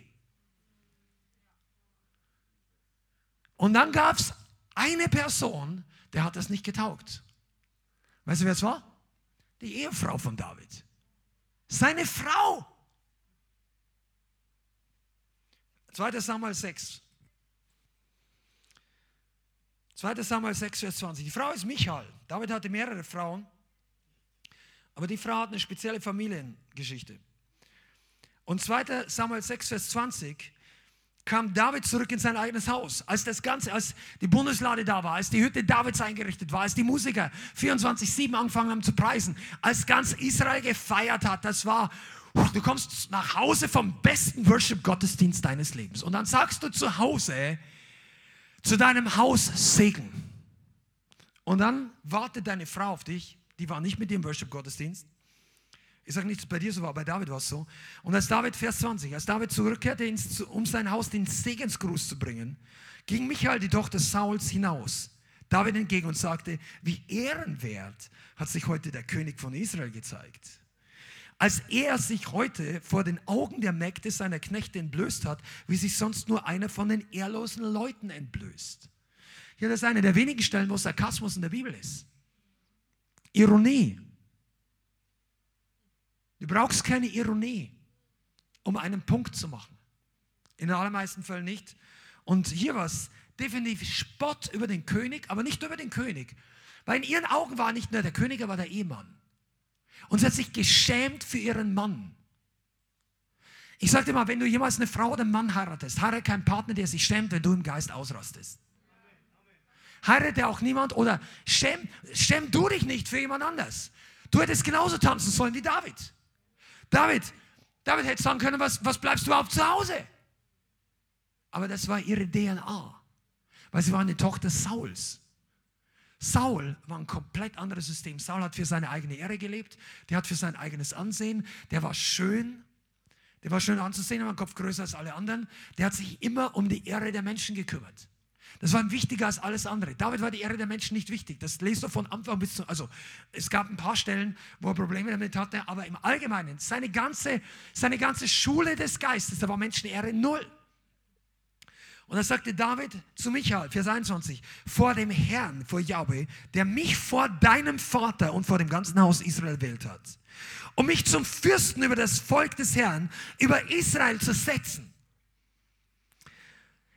Und dann gab es eine Person, der hat das nicht getaugt. Weißt du, wer es war? Die Ehefrau von David. Seine Frau. 2. Samuel 6. 2. Samuel 6, Vers 20. Die Frau ist Michael. David hatte mehrere Frauen, aber die Frau hat eine spezielle Familiengeschichte. Und 2. Samuel 6, Vers 20 kam David zurück in sein eigenes Haus. Als das Ganze, als die Bundeslade da war, als die Hütte Davids eingerichtet war, als die Musiker 24-7 angefangen haben zu preisen, als ganz Israel gefeiert hat, das war, du kommst nach Hause vom besten Worship-Gottesdienst deines Lebens. Und dann sagst du zu Hause, zu deinem Haus Segen. Und dann wartet deine Frau auf dich, die war nicht mit im Worship-Gottesdienst. Ich sage nicht, dass bei dir so war, bei David war es so. Und als David, Vers 20, als David zurückkehrte, um sein Haus den Segensgruß zu bringen, ging Michael, die Tochter Sauls, hinaus. David entgegen und sagte, wie ehrenwert hat sich heute der König von Israel gezeigt als er sich heute vor den Augen der Mägde seiner Knechte entblößt hat, wie sich sonst nur einer von den ehrlosen Leuten entblößt. Hier das ist eine der wenigen Stellen, wo Sarkasmus in der Bibel ist. Ironie. Du brauchst keine Ironie, um einen Punkt zu machen. In den allermeisten Fällen nicht. Und hier war es definitiv Spott über den König, aber nicht über den König. Weil in ihren Augen war nicht nur der König, er war der Ehemann. Und sie hat sich geschämt für ihren Mann. Ich sagte mal, wenn du jemals eine Frau oder einen Mann heiratest, heirate keinen Partner, der sich schämt, wenn du im Geist ausrastest. Heirate auch niemand oder schäm, schäm du dich nicht für jemand anders. Du hättest genauso tanzen sollen wie David. David, David hätte sagen können, was, was bleibst du überhaupt zu Hause? Aber das war ihre DNA, weil sie war eine Tochter Sauls. Saul war ein komplett anderes System. Saul hat für seine eigene Ehre gelebt, der hat für sein eigenes Ansehen, der war schön, der war schön anzusehen, war ein Kopf größer als alle anderen. Der hat sich immer um die Ehre der Menschen gekümmert. Das war wichtiger als alles andere. David war die Ehre der Menschen nicht wichtig. Das lest du von Anfang bis zu. Also, es gab ein paar Stellen, wo er Probleme damit hatte, aber im Allgemeinen, seine ganze, seine ganze Schule des Geistes, da war Menschenehre null. Und da sagte David zu Michael, Vers 21, vor dem Herrn, vor Yahweh, der mich vor deinem Vater und vor dem ganzen Haus Israel wählt hat, um mich zum Fürsten über das Volk des Herrn, über Israel zu setzen.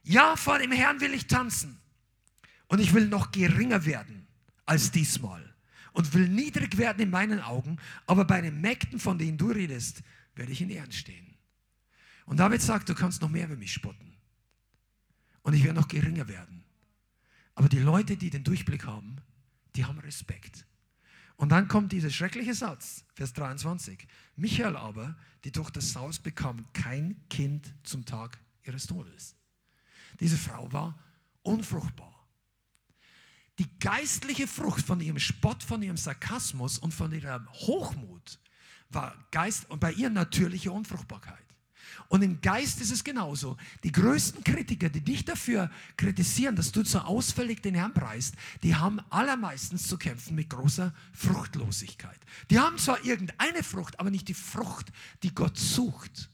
Ja, vor dem Herrn will ich tanzen und ich will noch geringer werden als diesmal und will niedrig werden in meinen Augen, aber bei den Mägden, von denen du redest, werde ich in Ehren stehen. Und David sagt, du kannst noch mehr über mich spotten und ich werde noch geringer werden. Aber die Leute, die den Durchblick haben, die haben Respekt. Und dann kommt dieser schreckliche Satz, Vers 23. Michael aber, die Tochter Sauls, bekam kein Kind zum Tag ihres Todes. Diese Frau war unfruchtbar. Die geistliche Frucht von ihrem Spott, von ihrem Sarkasmus und von ihrem Hochmut war Geist und bei ihr natürliche Unfruchtbarkeit. Und im Geist ist es genauso. Die größten Kritiker, die dich dafür kritisieren, dass du so ausfällig den Herrn preist, die haben allermeistens zu kämpfen mit großer Fruchtlosigkeit. Die haben zwar irgendeine Frucht, aber nicht die Frucht, die Gott sucht.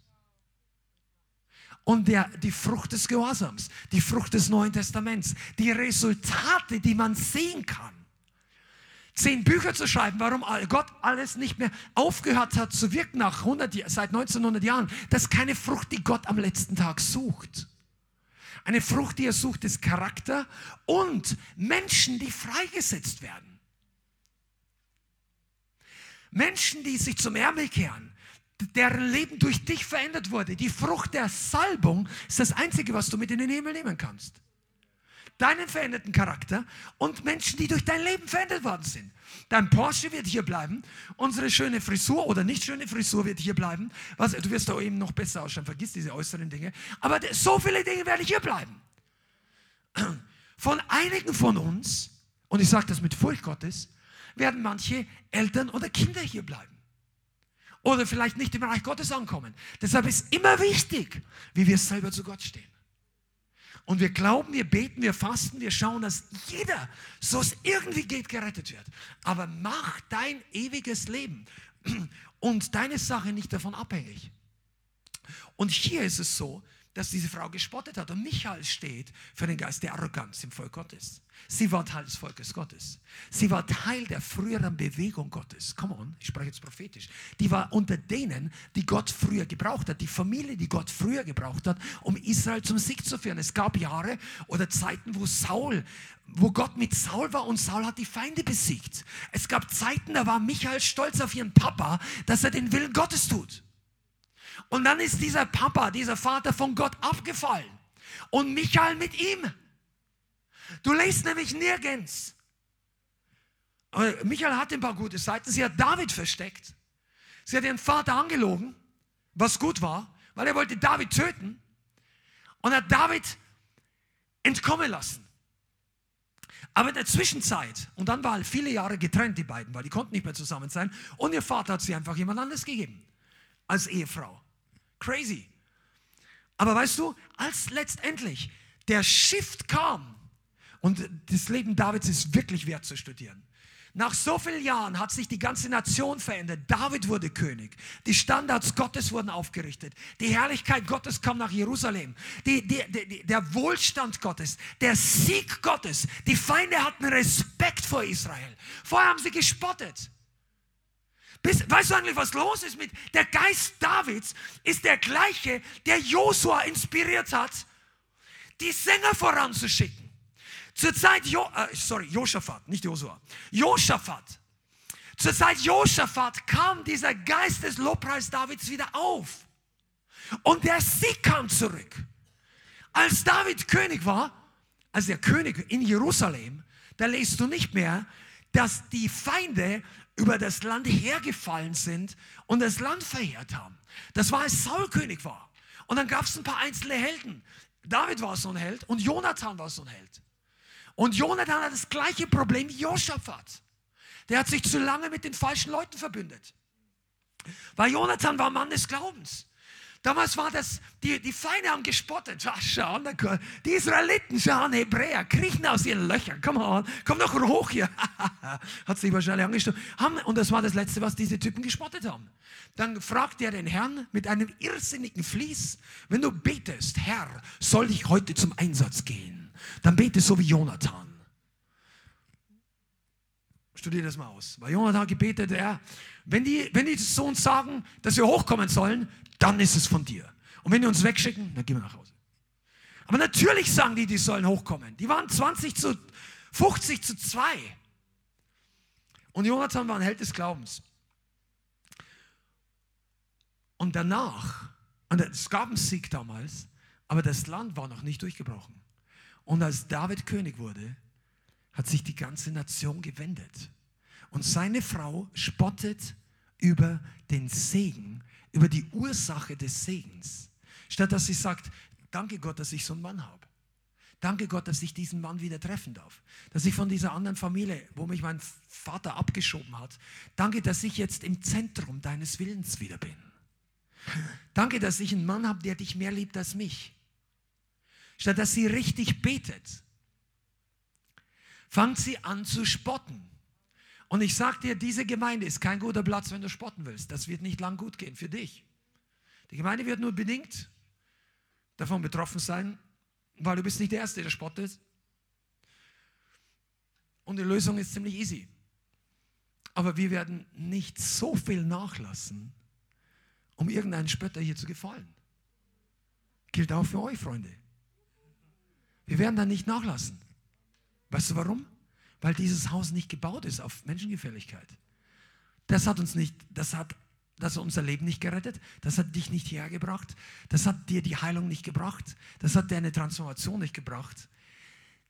Und der, die Frucht des Gehorsams, die Frucht des Neuen Testaments, die Resultate, die man sehen kann zehn Bücher zu schreiben, warum Gott alles nicht mehr aufgehört hat zu wirken nach 100, seit 1900 Jahren. Das ist keine Frucht, die Gott am letzten Tag sucht. Eine Frucht, die er sucht, ist Charakter und Menschen, die freigesetzt werden. Menschen, die sich zum Ärmel kehren, deren Leben durch dich verändert wurde. Die Frucht der Salbung ist das Einzige, was du mit in den Himmel nehmen kannst. deinen veränderten Charakter und Menschen, die durch dein Leben verändert worden sind. Dein Porsche wird hier bleiben, unsere schöne Frisur oder nicht schöne Frisur wird hier bleiben. Was, du wirst da eben noch besser ausschauen, vergiss diese äußeren Dinge. Aber so viele Dinge werden hier bleiben. Von einigen von uns, und ich sage das mit Furcht Gottes, werden manche Eltern oder Kinder hier bleiben. Oder vielleicht nicht im Reich Gottes ankommen. Deshalb ist immer wichtig, wie wir selber zu Gott stehen. Und wir glauben, wir beten, wir fasten, wir schauen, dass jeder, so es irgendwie geht, gerettet wird. Aber mach dein ewiges Leben [CLEARS THROAT] und deine Sache nicht davon abhängig. Und hier ist es so, dass diese Frau gespottet hat. Und Michael steht für den Geist der Arroganz im Volk Gottes. Sie war Teil des Volkes Gottes. Sie war Teil der früheren Bewegung Gottes. Come on, ich spreche jetzt prophetisch. Die war unter denen, die Gott früher gebraucht hat. Die Familie, die Gott früher gebraucht hat, um Israel zum Sieg zu führen. Es gab Jahre oder Zeiten, wo Saul, wo Gott mit Saul war und Saul hat die Feinde besiegt. Es gab Zeiten, da war Michael stolz auf ihren Papa, dass er den Willen Gottes tut. Und dann ist dieser Papa, dieser Vater von Gott abgefallen. Und Michael mit ihm. Du lest nämlich nirgends. Michael hat ein paar gute Seiten. Sie hat David versteckt. Sie hat ihren Vater angelogen, was gut war, weil er wollte David töten. Und hat David entkommen lassen. Aber in der Zwischenzeit, und dann waren viele Jahre getrennt, die beiden, weil die konnten nicht mehr zusammen sein, und ihr Vater hat sie einfach jemand anderes gegeben, als Ehefrau. Crazy. Aber weißt du, als letztendlich der Shift kam, und das Leben Davids ist wirklich wert zu studieren. Nach so vielen Jahren hat sich die ganze Nation verändert. David wurde König. Die Standards Gottes wurden aufgerichtet. Die Herrlichkeit Gottes kam nach Jerusalem. Die, die, die, der Wohlstand Gottes, der Sieg Gottes. Die Feinde hatten Respekt vor Israel. Vorher haben sie gespottet. Bis, weißt du eigentlich, was los ist mit der Geist Davids? Ist der gleiche, der Josua inspiriert hat, die Sänger voranzuschicken. Zur Zeit, jo, äh, sorry, Josaphat, nicht Josua, Josaphat. Zur Zeit Josaphat kam dieser Geist des Lobpreis Davids wieder auf. Und der Sieg kam zurück. Als David König war, als der König in Jerusalem, da lest du nicht mehr, dass die Feinde über das Land hergefallen sind und das Land verheert haben. Das war, als Saul König war. Und dann gab es ein paar einzelne Helden. David war so ein Held und Jonathan war so ein Held. Und Jonathan hat das gleiche Problem wie Josaphat. Der hat sich zu lange mit den falschen Leuten verbündet. Weil Jonathan war Mann des Glaubens. Damals war das, die, die Feinde haben gespottet. Schauen, die Israeliten schauen, Hebräer, kriechen aus ihren Löchern. Komm on, komm doch hoch hier. [LAUGHS] Hat sich wahrscheinlich angeschaut. Und das war das Letzte, was diese Typen gespottet haben. Dann fragt er den Herrn mit einem irrsinnigen Fließ, wenn du betest, Herr, soll ich heute zum Einsatz gehen? Dann bete so wie Jonathan. Studier das mal aus. Weil Jonathan gebetet, Herr, wenn die, wenn die so uns sagen, dass wir hochkommen sollen, dann ist es von dir. Und wenn die uns wegschicken, dann gehen wir nach Hause. Aber natürlich sagen die, die sollen hochkommen. Die waren 20 zu 50 zu 2. Und Jonathan war ein Held des Glaubens. Und danach, und es gab einen Sieg damals, aber das Land war noch nicht durchgebrochen. Und als David König wurde, hat sich die ganze Nation gewendet. Und seine Frau spottet über den Segen, über die Ursache des Segens. Statt dass sie sagt, danke Gott, dass ich so einen Mann habe. Danke Gott, dass ich diesen Mann wieder treffen darf. Dass ich von dieser anderen Familie, wo mich mein Vater abgeschoben hat, danke, dass ich jetzt im Zentrum deines Willens wieder bin. Danke, dass ich einen Mann habe, der dich mehr liebt als mich. Statt dass sie richtig betet, fangt sie an zu spotten. Und ich sage dir, diese Gemeinde ist kein guter Platz, wenn du spotten willst. Das wird nicht lang gut gehen für dich. Die Gemeinde wird nur bedingt davon betroffen sein, weil du bist nicht der Erste, der spottet. Und die Lösung ist ziemlich easy. Aber wir werden nicht so viel nachlassen, um irgendeinen Spötter hier zu gefallen. Gilt auch für euch, Freunde. Wir werden da nicht nachlassen. Weißt du warum? Weil dieses Haus nicht gebaut ist auf Menschengefälligkeit. Das hat uns nicht, das hat, das unser Leben nicht gerettet, das hat dich nicht hergebracht, das hat dir die Heilung nicht gebracht, das hat dir eine Transformation nicht gebracht.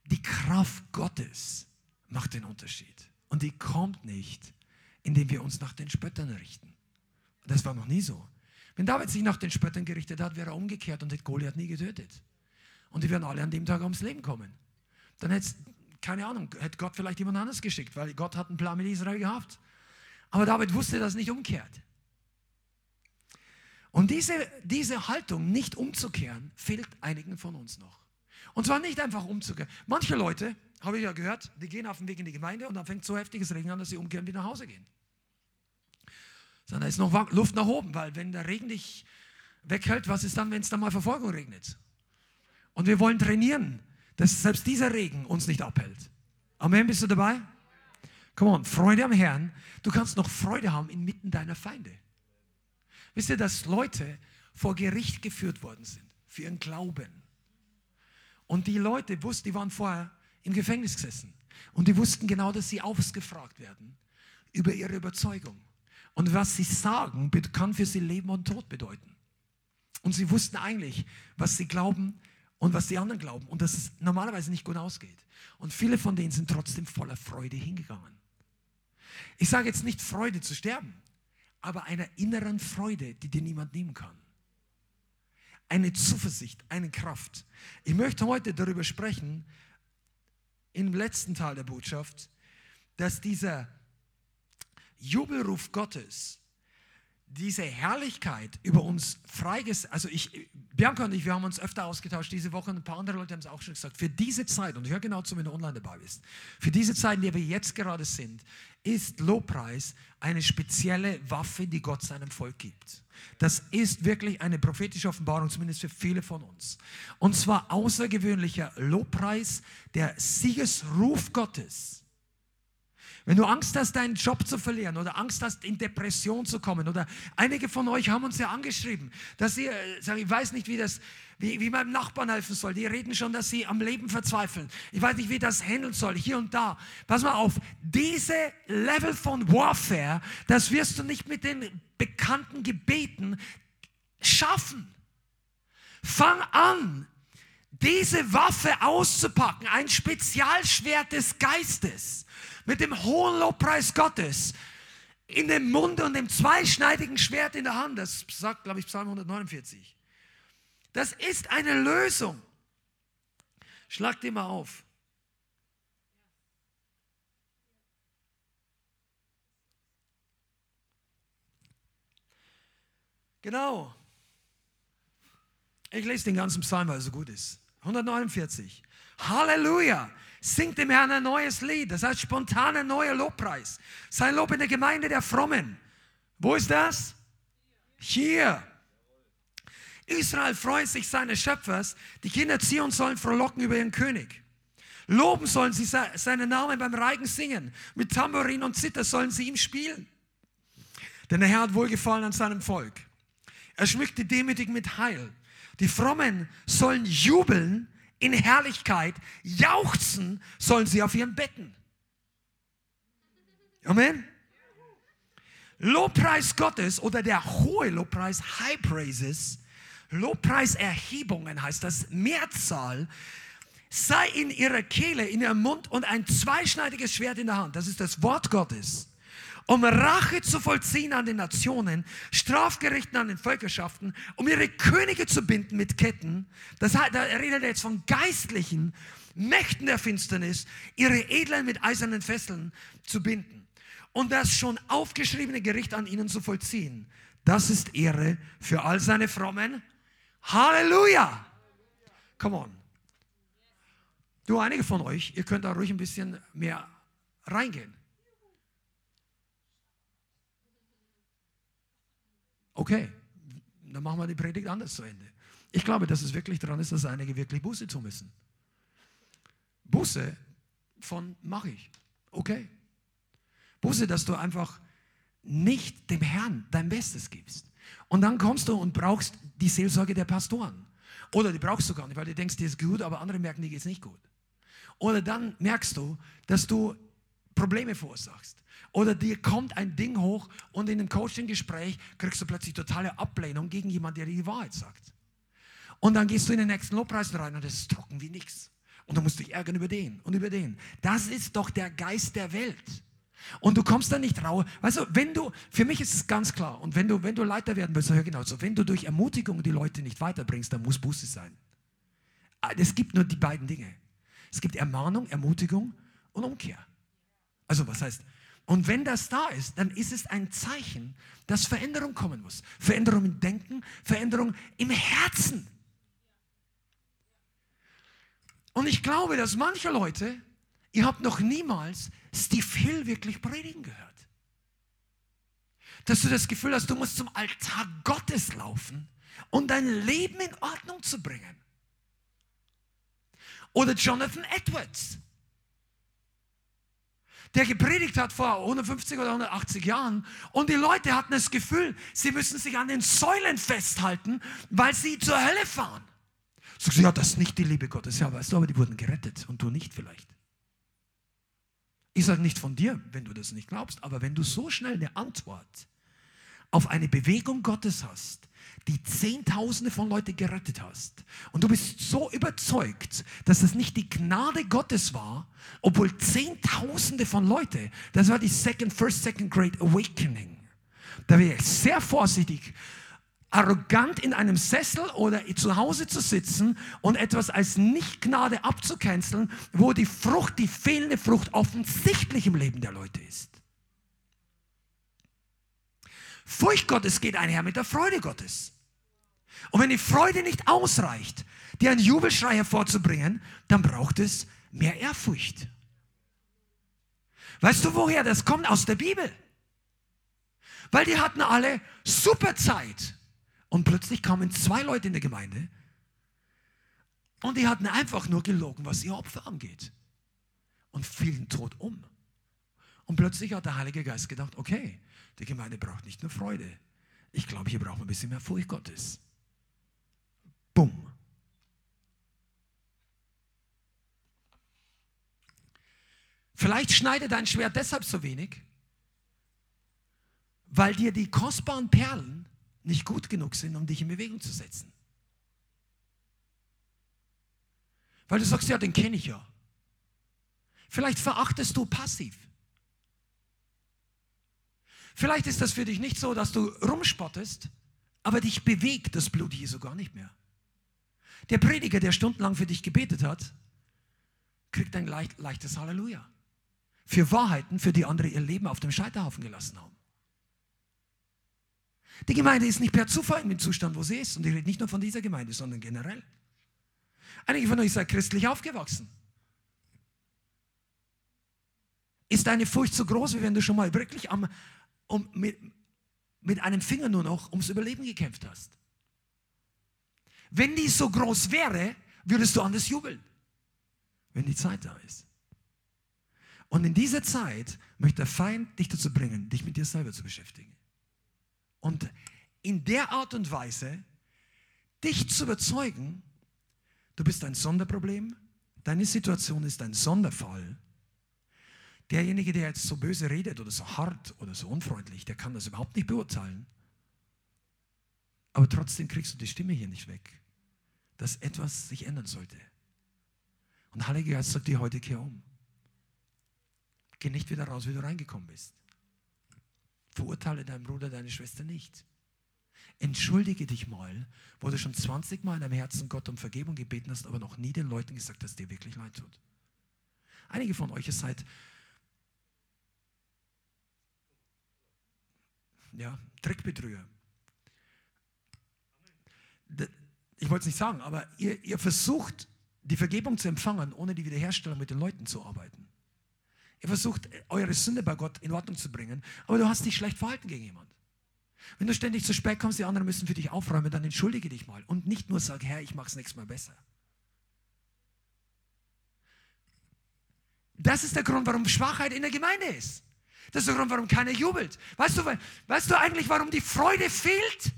die Kraft Gottes macht den Unterschied. Und die kommt nicht, indem wir uns nach den Spöttern richten. Das war noch nie so. Wenn David sich nach den Spöttern gerichtet hat, wäre er umgekehrt und hätte Goliath nie getötet. Und die werden alle an dem Tag ums Leben kommen. Dann hätte keine Ahnung, hätte Gott vielleicht jemand anderes geschickt, weil Gott hat einen Plan mit Israel gehabt. Aber David wusste das nicht umkehrt. Und diese, diese Haltung, nicht umzukehren, fehlt einigen von uns noch. Und zwar nicht einfach umzukehren. Manche Leute, habe ich ja gehört, die gehen auf den Weg in die Gemeinde und dann fängt so heftiges Regen an, dass sie umkehren wieder nach Hause gehen. Sondern ist noch Luft nach oben, weil wenn der Regen dich weghält, was ist dann, wenn es dann mal Verfolgung regnet? Und wir wollen trainieren, dass selbst dieser Regen uns nicht abhält. Amen, bist du dabei? Come on, Freude am Herrn. Du kannst noch Freude haben inmitten deiner Feinde. Wisst ihr, dass Leute vor Gericht geführt worden sind für ihren Glauben? Und die Leute wussten, die waren vorher im Gefängnis gesessen. Und die wussten genau, dass sie ausgefragt werden über ihre Überzeugung. Und was sie sagen, kann für sie Leben und Tod bedeuten. Und sie wussten eigentlich, was sie glauben und was die anderen glauben. Und dass es normalerweise nicht gut ausgeht. Und viele von denen sind trotzdem voller Freude hingegangen. Ich sage jetzt nicht Freude zu sterben, aber einer inneren Freude, die dir niemand nehmen kann. Eine Zuversicht, eine Kraft. Ich möchte heute darüber sprechen, im letzten Teil der Botschaft, dass dieser Jubelruf Gottes, diese Herrlichkeit über uns freigesetzt, also ich, Bianca und ich, wir haben uns öfter ausgetauscht diese Woche und ein paar andere Leute haben es auch schon gesagt, für diese Zeit, und hör genau zu, wenn du online dabei bist, für diese Zeit, in der wir jetzt gerade sind, ist Lobpreis eine spezielle Waffe, die Gott seinem Volk gibt. Das ist wirklich eine prophetische Offenbarung, zumindest für viele von uns. Und zwar außergewöhnlicher Lobpreis, der Siegesruf Gottes wenn du Angst hast, deinen Job zu verlieren oder Angst hast, in Depression zu kommen oder einige von euch haben uns ja angeschrieben, dass sie äh, sagen, ich weiß nicht, wie das, wie, wie meinem Nachbarn helfen soll. Die reden schon, dass sie am Leben verzweifeln. Ich weiß nicht, wie das handeln soll, hier und da. Pass mal auf, diese Level von Warfare, das wirst du nicht mit den bekannten Gebeten schaffen. Fang an, diese Waffe auszupacken, ein Spezialschwert des Geistes mit dem hohen Lobpreis Gottes in dem Mund und dem zweischneidigen Schwert in der Hand. Das sagt, glaube ich, Psalm 149. Das ist eine Lösung. Schlag dir mal auf. Genau. Ich lese den ganzen Psalm, weil er so gut ist. 149. Halleluja. Singt dem Herrn ein neues Lied. Das heißt spontaner neuer Lobpreis. Sein Lob in der Gemeinde der Frommen. Wo ist das? Hier. Israel freut sich seines Schöpfers. Die Kinder Zion sollen frohlocken über ihren König. Loben sollen sie seinen Namen beim Reigen singen. Mit Tambourin und Zither sollen sie ihm spielen. Denn der Herr hat wohlgefallen an seinem Volk. Er schmückt die Demütigen mit Heil. Die Frommen sollen jubeln in Herrlichkeit, jauchzen sollen sie auf ihren Betten. Amen. Lobpreis Gottes oder der hohe Lobpreis, High Praises, Lobpreiserhebungen heißt das, Mehrzahl, sei in ihrer Kehle, in ihrem Mund und ein zweischneidiges Schwert in der Hand. Das ist das Wort Gottes um Rache zu vollziehen an den Nationen, Strafgerichten an den Völkerschaften, um ihre Könige zu binden mit Ketten. Das, da redet er jetzt von geistlichen Mächten der Finsternis, ihre Edlen mit eisernen Fesseln zu binden und das schon aufgeschriebene Gericht an ihnen zu vollziehen. Das ist Ehre für all seine Frommen. Halleluja! Come on. Du, einige von euch, ihr könnt da ruhig ein bisschen mehr reingehen. Okay, dann machen wir die Predigt anders zu Ende. Ich glaube, dass es wirklich daran ist, dass einige wirklich Buße tun müssen. Buße von mache ich. Okay. Buße, dass du einfach nicht dem Herrn dein Bestes gibst. Und dann kommst du und brauchst die Seelsorge der Pastoren. Oder die brauchst du gar nicht, weil du denkst, dir ist gut, aber andere merken, dir geht es nicht gut. Oder dann merkst du, dass du Probleme verursachst. Oder dir kommt ein Ding hoch und in einem Coaching-Gespräch kriegst du plötzlich totale Ablehnung gegen jemanden, der dir die Wahrheit sagt. Und dann gehst du in den nächsten Lobpreis rein und es ist trocken wie nichts. Und du musst dich ärgern über den und über den. Das ist doch der Geist der Welt. Und du kommst da nicht raus. Weißt du, wenn du, für mich ist es ganz klar, und wenn du, wenn du Leiter werden willst, hör genau so, wenn du durch Ermutigung die Leute nicht weiterbringst, dann muss Buße sein. Ah, es gibt nur die beiden Dinge. Es gibt Ermahnung, Ermutigung und Umkehr. Also was heißt, und wenn das da ist, dann ist es ein Zeichen, dass Veränderung kommen muss. Veränderung im Denken, Veränderung im Herzen. Und ich glaube, dass manche Leute, ihr habt noch niemals Steve Hill wirklich predigen gehört. Dass du das Gefühl hast, du musst zum Altar Gottes laufen, um dein Leben in Ordnung zu bringen. Oder Jonathan Edwards, der gepredigt hat vor 150 oder 180 Jahren und die Leute hatten das Gefühl, sie müssen sich an den Säulen festhalten, weil sie zur Hölle fahren. Sagst du, ja, das ist nicht die Liebe Gottes. Ja, weißt du, aber die wurden gerettet und du nicht vielleicht. Ich sage nicht von dir, wenn du das nicht glaubst, aber wenn du so schnell eine Antwort auf eine Bewegung Gottes hast, die Zehntausende von Leuten gerettet hast. Und du bist so überzeugt, dass das nicht die Gnade Gottes war, obwohl Zehntausende von Leuten, das war die Second, First, Second Great Awakening. Da wäre ich sehr vorsichtig, arrogant in einem Sessel oder zu Hause zu sitzen und etwas als Nicht-Gnade abzucanceln, wo die Frucht, die fehlende Frucht offensichtlich im Leben der Leute ist. Furcht Gottes geht einher mit der Freude Gottes. Und wenn die Freude nicht ausreicht, dir einen Jubelschrei hervorzubringen, dann braucht es mehr Ehrfurcht. Weißt du, woher das kommt? Aus der Bibel. Weil die hatten alle super Zeit. Und plötzlich kamen zwei Leute in der Gemeinde und die hatten einfach nur gelogen, was ihr Opfer angeht. Und fielen tot um. Und plötzlich hat der Heilige Geist gedacht, okay, die Gemeinde braucht nicht nur Freude. Ich glaube, hier brauchen wir ein bisschen mehr Furcht Gottes. Bumm. Vielleicht schneidet dein Schwert deshalb so wenig, weil dir die kostbaren Perlen nicht gut genug sind, um dich in Bewegung zu setzen. Weil du sagst, ja, den kenne ich ja. Vielleicht verachtest du passiv. Vielleicht ist das für dich nicht so, dass du rumspottest, aber dich bewegt das Blut Jesu gar nicht mehr. Der Prediger, der stundenlang für dich gebetet hat, kriegt ein leicht, leichtes Halleluja. Für Wahrheiten, für die andere ihr Leben auf dem Scheiterhaufen gelassen haben. Die Gemeinde ist nicht per Zufall in dem Zustand, wo sie ist. Und ich rede nicht nur von dieser Gemeinde, sondern generell. Einige von euch seid christlich aufgewachsen. Ist deine Furcht so groß, wie wenn du schon mal wirklich am, um, mit, mit einem Finger nur noch ums Überleben gekämpft hast. Wenn die so groß wäre, würdest du anders jubeln, wenn die Zeit da ist. Und in dieser Zeit möchte der Feind dich dazu bringen, dich mit dir selber zu beschäftigen. Und in der Art und Weise dich zu überzeugen, du bist ein Sonderproblem, deine Situation ist ein Sonderfall Derjenige, der jetzt so böse redet oder so hart oder so unfreundlich, der kann das überhaupt nicht beurteilen. Aber trotzdem kriegst du die Stimme hier nicht weg, dass etwas sich ändern sollte. Und Heilige Geist sagt dir heute, kehr um. Geh nicht wieder raus, wie du reingekommen bist. Verurteile deinen Bruder, deine Schwester nicht. Entschuldige dich mal, wo du schon 20 Mal in deinem Herzen Gott um Vergebung gebeten hast, aber noch nie den Leuten gesagt hast, dir wirklich leid tut. Einige von euch, seid ja, Trickbetrüger. Ich wollte es nicht sagen, aber ihr, ihr versucht, die Vergebung zu empfangen, ohne die Wiederherstellung mit den Leuten zu arbeiten. Ihr versucht, eure Sünde bei Gott in Ordnung zu bringen, aber du hast dich schlecht verhalten gegen jemanden. Wenn du ständig zu spät kommst, die anderen müssen für dich aufräumen, dann entschuldige dich mal und nicht nur sag, Herr, ich mache es nächstes Mal besser. Das ist der Grund, warum Schwachheit in der Gemeinde ist. Das ist der Grund, warum keiner jubelt. Weißt du, weißt du eigentlich, warum die Freude fehlt?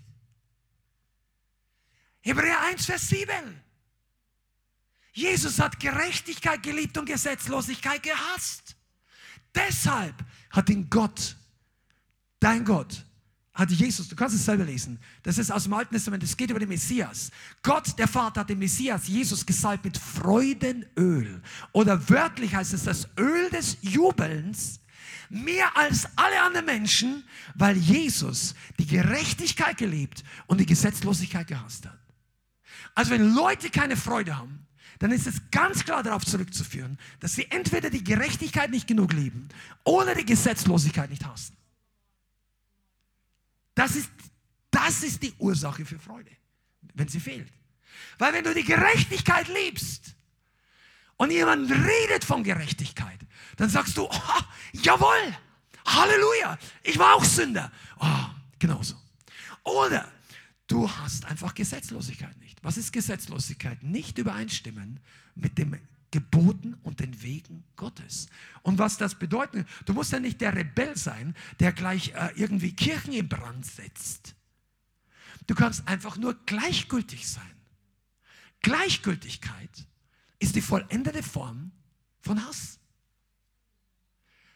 Hebräer 1, Vers 7. Jesus hat Gerechtigkeit geliebt und Gesetzlosigkeit gehasst. Deshalb hat ihn Gott, dein Gott, hat Jesus, du kannst es selber lesen, das ist aus dem Alten Testament, es geht über den Messias. Gott, der Vater, hat den Messias, Jesus, gesalbt mit Freudenöl. Oder wörtlich heißt es das Öl des Jubelns, mehr als alle anderen Menschen, weil Jesus die Gerechtigkeit gelebt und die Gesetzlosigkeit gehasst hat. Also wenn Leute keine Freude haben, dann ist es ganz klar darauf zurückzuführen, dass sie entweder die Gerechtigkeit nicht genug lieben oder die Gesetzlosigkeit nicht hassen. Das ist, das ist die Ursache für Freude, wenn sie fehlt. Weil wenn du die Gerechtigkeit liebst und jemand redet von Gerechtigkeit, dann sagst du, oh, jawohl, Halleluja, ich war auch Sünder. Oh, genauso. Oder du hast einfach Gesetzlosigkeit nicht. Was ist Gesetzlosigkeit? Nicht übereinstimmen mit dem Geboten und den Wegen Gottes. Und was das bedeutet, du musst ja nicht der Rebell sein, der gleich äh, irgendwie Kirchen in Brand setzt. Du kannst einfach nur gleichgültig sein. Gleichgültigkeit ist die vollendete Form von Hass.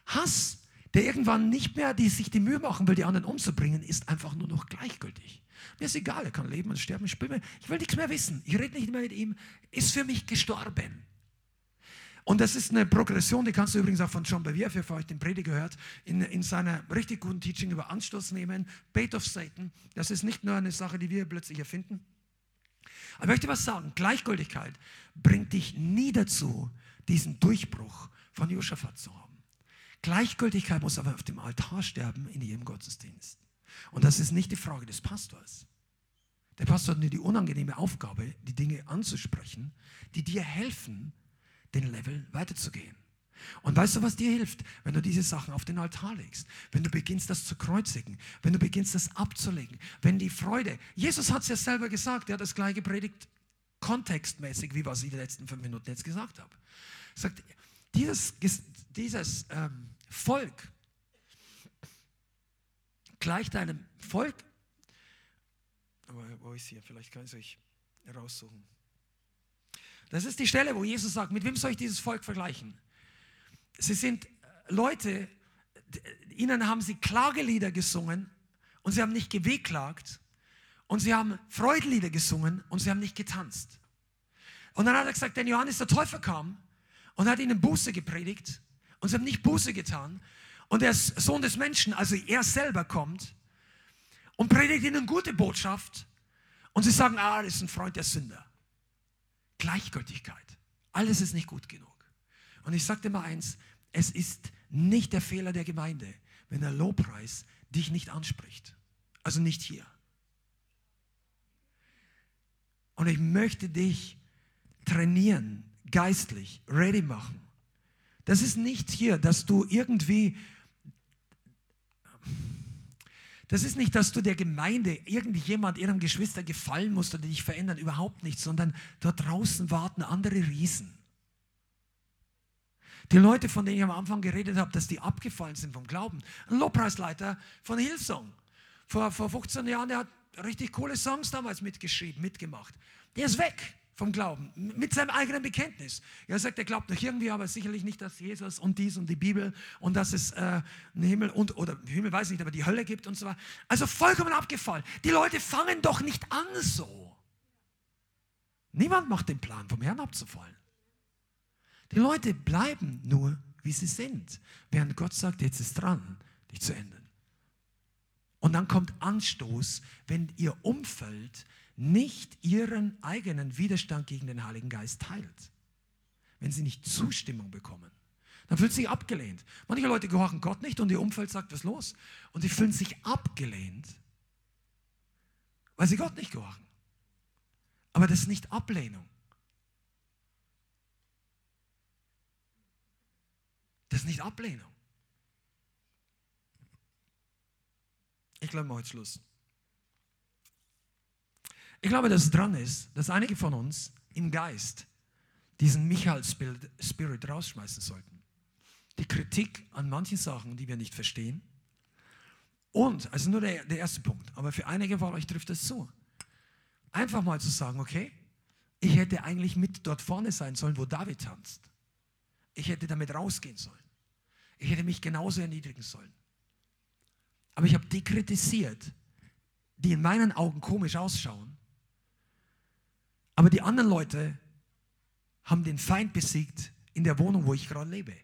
Hass, der irgendwann nicht mehr die, sich die Mühe machen will, die anderen umzubringen, ist einfach nur noch gleichgültig. Mir ist egal, er kann leben und sterben, ich, will, ich will nichts mehr wissen. Ich rede nicht mehr mit ihm, ist für mich gestorben. Und das ist eine Progression, die kannst du übrigens auch von John Bevere, für euch den Prediger gehört, in, in seiner richtig guten Teaching über Anstoß nehmen. Bait of Satan, das ist nicht nur eine Sache, die wir plötzlich erfinden. Aber ich möchte was sagen, Gleichgültigkeit bringt dich nie dazu, diesen Durchbruch von Josaphat zu haben. Gleichgültigkeit muss aber auf dem Altar sterben in jedem Gottesdienst. Und das ist nicht die Frage des Pastors. Der Pastor hat nur die unangenehme Aufgabe, die Dinge anzusprechen, die dir helfen, den Level weiterzugehen. Und weißt du, was dir hilft, wenn du diese Sachen auf den Altar legst? Wenn du beginnst, das zu kreuzigen, wenn du beginnst, das abzulegen, wenn die Freude, Jesus hat es ja selber gesagt, er hat das gleich gepredigt, kontextmäßig, wie was ich die letzten fünf Minuten jetzt gesagt habe. Er sagt, dieses, dieses ähm, Volk gleicht einem Volk, aber wo ist hier? Vielleicht kann ich es euch raussuchen. Das ist die Stelle, wo Jesus sagt, mit wem soll ich dieses Volk vergleichen? Sie sind Leute, ihnen haben sie Klagelieder gesungen und sie haben nicht gewehklagt und sie haben Freudenlieder gesungen und sie haben nicht getanzt. Und dann hat er gesagt, denn Johannes der Täufer kam und hat ihnen Buße gepredigt und sie haben nicht Buße getan. Und der Sohn des Menschen, also er selber kommt und predigt ihnen gute Botschaft und sie sagen, ah, das ist ein Freund der Sünder. Gleichgültigkeit. Alles ist nicht gut genug. Und ich dir mal eins, es ist nicht der Fehler der Gemeinde, wenn der Lobpreis dich nicht anspricht. Also nicht hier. Und ich möchte dich trainieren, geistlich, ready machen. Das ist nicht hier, dass du irgendwie das ist nicht, dass du der Gemeinde, irgendjemand, ihrem Geschwister gefallen musst oder dich verändern, überhaupt nicht, sondern dort draußen warten andere Riesen. Die Leute, von denen ich am Anfang geredet habe, dass die abgefallen sind vom Glauben. Ein Lobpreisleiter von Hillsong. Vor, vor 15 Jahren, der hat richtig coole Songs damals mitgeschrieben, mitgemacht. Der ist weg vom Glauben, mit seinem eigenen Bekenntnis. Er sagt, er glaubt noch irgendwie, aber sicherlich nicht, dass Jesus und dies und die Bibel und dass es äh, einen Himmel und, oder Himmel weiß ich nicht, aber die Hölle gibt und so weiter. Also vollkommen abgefallen. Die Leute fangen doch nicht an so. Niemand macht den Plan, vom Herrn abzufallen. Die Leute bleiben nur, wie sie sind, während Gott sagt, jetzt ist dran, dich zu ändern. Und dann kommt Anstoß, wenn ihr Umfeld nicht ihren eigenen Widerstand gegen den Heiligen Geist teilt, wenn sie nicht Zustimmung bekommen, dann fühlt sich abgelehnt. Manche Leute gehorchen Gott nicht und ihr Umfeld sagt, was los? Und sie fühlen sich abgelehnt, weil sie Gott nicht gehorchen. Aber das ist nicht Ablehnung. Das ist nicht Ablehnung. Ich glaube, mal heute Schluss. Ich glaube, dass es dran ist, dass einige von uns im Geist diesen Michael-Spirit rausschmeißen sollten. Die Kritik an manchen Sachen, die wir nicht verstehen. Und, also nur der, der erste Punkt, aber für einige von euch trifft das zu. Einfach mal zu sagen, okay, ich hätte eigentlich mit dort vorne sein sollen, wo David tanzt. Ich hätte damit rausgehen sollen. Ich hätte mich genauso erniedrigen sollen. aber ich habe die kritisiert, die in meinen Augen komisch ausschauen. Aber die anderen Leute haben den Feind besiegt in der Wohnung, wo ich gerade lebe.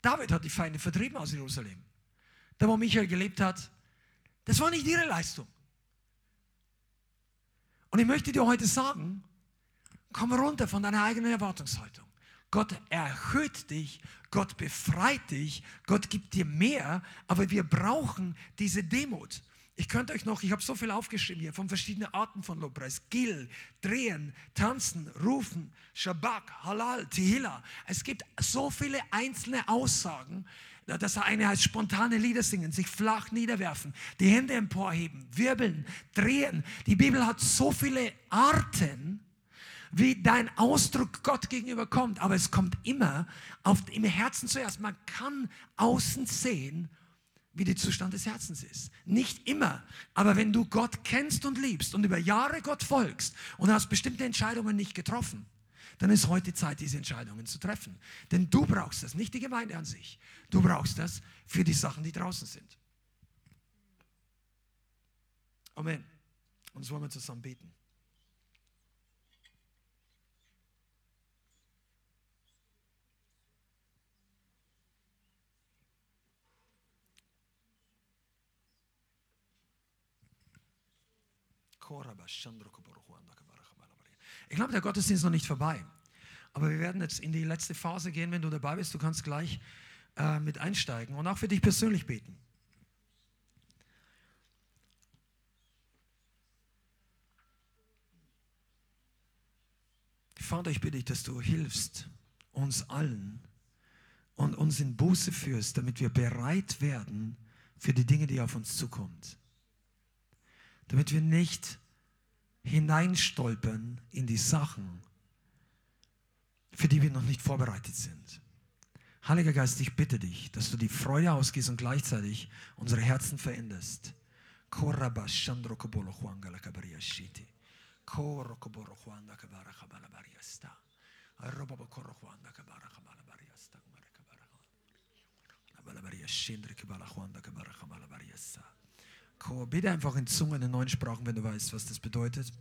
David hat die Feinde vertrieben aus Jerusalem. Da, wo Michael gelebt hat, das war nicht ihre Leistung. Und ich möchte dir heute sagen, komm runter von deiner eigenen Erwartungshaltung. Gott erhöht dich, Gott befreit dich, Gott gibt dir mehr, aber wir brauchen diese Demut. Ich könnte euch noch, ich habe so viel aufgeschrieben hier von verschiedenen Arten von Lobpreis. Gil, Drehen, Tanzen, Rufen, Shabak, Halal, Tehillah. Es gibt so viele einzelne Aussagen. Das eine heißt spontane Lieder singen, sich flach niederwerfen, die Hände emporheben, wirbeln, drehen. Die Bibel hat so viele Arten, wie dein Ausdruck Gott gegenüber kommt. Aber es kommt immer auf, im Herzen zuerst. Man kann außen sehen, wie der Zustand des Herzens ist. Nicht immer, aber wenn du Gott kennst und liebst und über Jahre Gott folgst und hast bestimmte Entscheidungen nicht getroffen, dann ist heute Zeit, diese Entscheidungen zu treffen. Denn du brauchst das, nicht die Gemeinde an sich. Du brauchst das für die Sachen, die draußen sind. Amen. Und so wollen wir zusammen beten. Ich glaube, der Gottesdienst ist noch nicht vorbei. Aber wir werden jetzt in die letzte Phase gehen. Wenn du dabei bist, du kannst gleich äh, mit einsteigen und auch für dich persönlich beten. Vater, ich bitte dich, dass du hilfst uns allen und uns in Buße führst, damit wir bereit werden für die Dinge, die auf uns zukommen damit wir nicht hineinstolpern in die Sachen, für die wir noch nicht vorbereitet sind. Heiliger Geist, ich bitte dich, dass du die Freude ausgehst und gleichzeitig unsere Herzen veränderst. Bitte einfach in Zungen, in neuen Sprachen, wenn du weißt, was das bedeutet.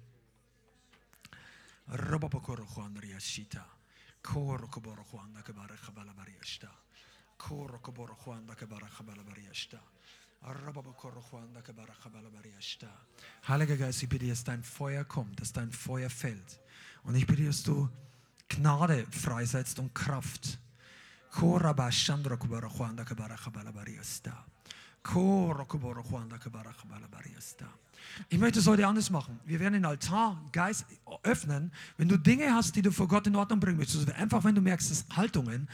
Heiliger Geist, ich bitte, dass dein Feuer kommt, dass dein Feuer fällt. Und ich bitte, dass du Gnade freisetzt und Kraft. Koraba Chandra Kubara Juanda Kabara Kabala Bariasta. Ich möchte es heute anders machen. Wir werden den Altar Geist öffnen. Wenn du Dinge hast, die du vor Gott in Ordnung bringen möchtest, einfach wenn du merkst, dass Haltungen,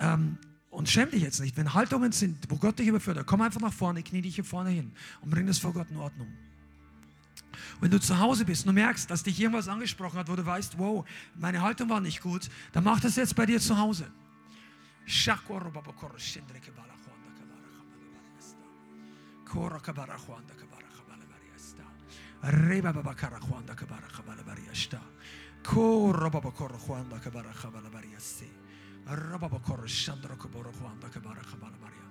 ähm, und schäm dich jetzt nicht, wenn Haltungen sind, wo Gott dich überführt, komm einfach nach vorne, knie dich hier vorne hin und bring das vor Gott in Ordnung. Wenn du zu Hause bist und merkst, dass dich irgendwas angesprochen hat, wo du weißt, wow, meine Haltung war nicht gut, dann mach das jetzt bei dir zu Hause. کور که برا خوانده که برا خبال بری استا ری بابا با کرا خوانده که برا خبال بری اشتا کور رو بابا کور خوانده که برا خبال بری استی رو بابا کور شند رو که برا خوانده که برا خبال بری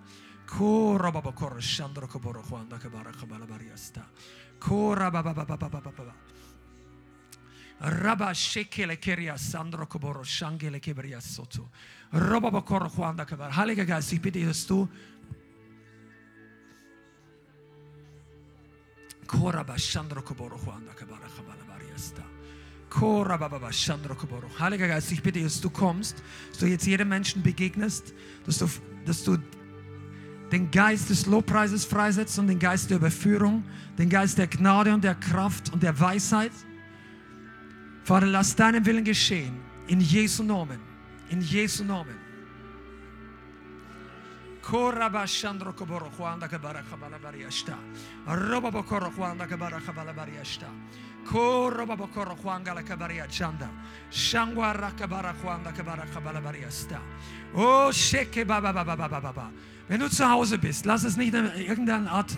کو را بابا کور شند رو که برا خوانده که برا خبال بری استا کو را بابا بابا بابا بابا بابا ربا شکل کریا سندرو کبرو شنگل کبریا سوتو ربا با کرخوانده کبر حالی که گازی پیدی پیدیستو Heiliger Geist, ich bitte, dass du kommst, dass du jetzt jedem Menschen begegnest, dass du, dass du den Geist des Lobpreises freisetzt und den Geist der Überführung, den Geist der Gnade und der Kraft und der Weisheit. Vater, lass deinen Willen geschehen. In Jesu Namen. In Jesu Namen. Oh. Wenn du zu Hause bist, lass es nicht irgendeine Art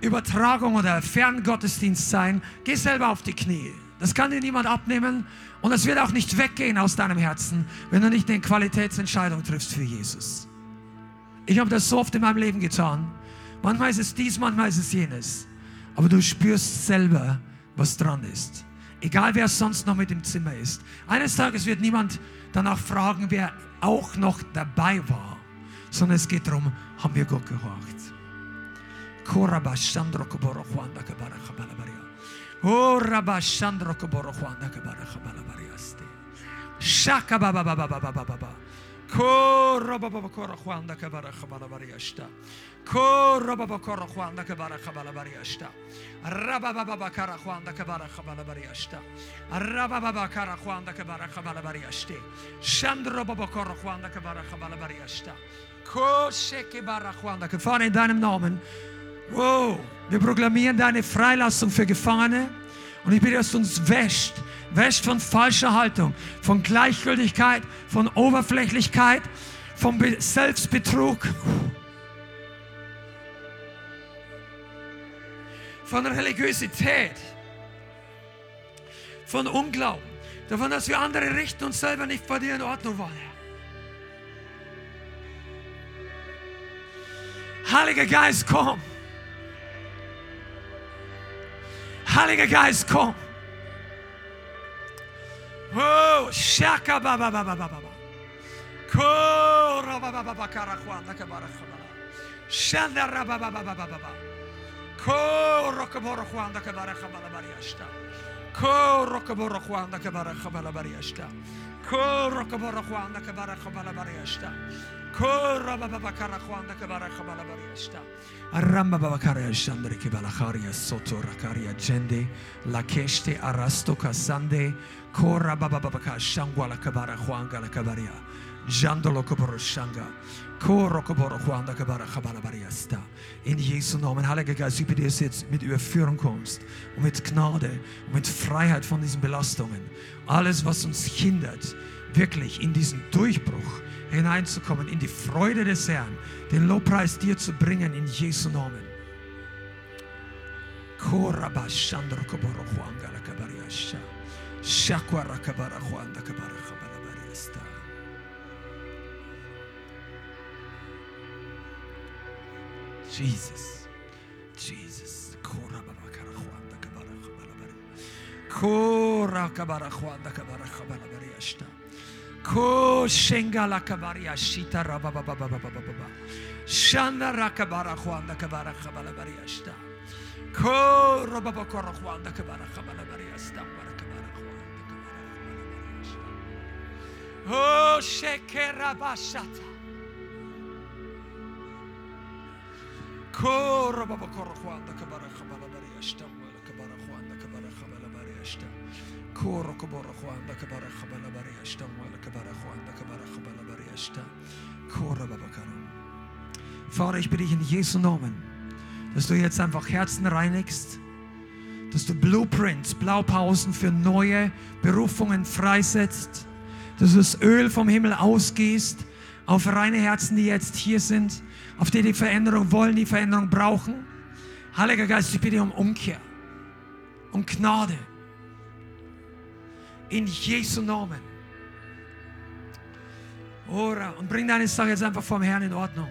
Übertragung oder Ferngottesdienst sein. Geh selber auf die Knie. Das kann dir niemand abnehmen und es wird auch nicht weggehen aus deinem Herzen, wenn du nicht eine Qualitätsentscheidung triffst für Jesus. Ich habe das so oft in meinem Leben getan. Manchmal ist es dies, manchmal ist es jenes. Aber du spürst selber, was dran ist. Egal wer sonst noch mit im Zimmer ist. Eines Tages wird niemand danach fragen, wer auch noch dabei war, sondern es geht darum, haben wir Gott gehorcht. Vater, in deinem Namen Wow, wir proklamieren deine Freilassung für Gefangene. Und ich bitte, dass du uns wäscht. Wäscht von falscher Haltung, von Gleichgültigkeit, von Oberflächlichkeit, von Be Selbstbetrug, von Religiosität, von Unglauben, davon, dass wir andere richten und selber nicht vor dir in Ordnung waren. Heiliger Geist, komm. Heiliger Geist, komm. Oh, shaka ba ba ba ba ba ba ba. Kora ba ba ba ba karakwa da kabara khabara. Shanda ra ba ba ba ba ba ba ba. Kora kabara kwan da kabara khabala bariyashta. Kora kabara kwan da kabara khabala bariyashta. Kora kabara kwan da kabara khabala bariyashta. Aramba babakaria shandre ke balakaria soto rakaria jende la keshte arasto kasande kora baba babaka shangwa la kabara huanga la kabaria jandolo koboro shanga koro koboro huanga kabara kabala bariasta in Jesu Namen Heiliger Geist dass du jetzt mit Überführung kommst und mit Gnade und mit Freiheit von diesen Belastungen. Alles was uns hindert wirklich in diesen Durchbruch hineinzukommen in die Freude des Herrn, den Lobpreis dir zu bringen in Jesu Namen. Jesus, Jesus, Kora kabara khwanda kabara khabala bariashta. Ko shenga la kabaria shita raba ba ba ba ba ba ba ba. Shanda rakabara khwanda kabara khabala bariashta. Ko roba ba kora khwanda kabara khabala bariashta. Bara kabara khwanda kabara khabala bariashta. Oh shekera bashata. Ko roba ba kora khwanda kabara khabala bariashta. Bara kabara khwanda kabara khabala bariashta. Koro koboro khwanda kabara khabala bariashta. Wala kabara khwanda kabara Vater, ich bitte dich in Jesu Namen, dass du jetzt einfach Herzen reinigst, dass du Blueprints, Blaupausen für neue Berufungen freisetzt, dass du das Öl vom Himmel ausgießt auf reine Herzen, die jetzt hier sind, auf die die Veränderung wollen, die Veränderung brauchen. Heiliger Geist, ich bitte um Umkehr, um Gnade. In Jesu Namen. Ora, und bring deine Sache jetzt einfach vom Herrn in Ordnung.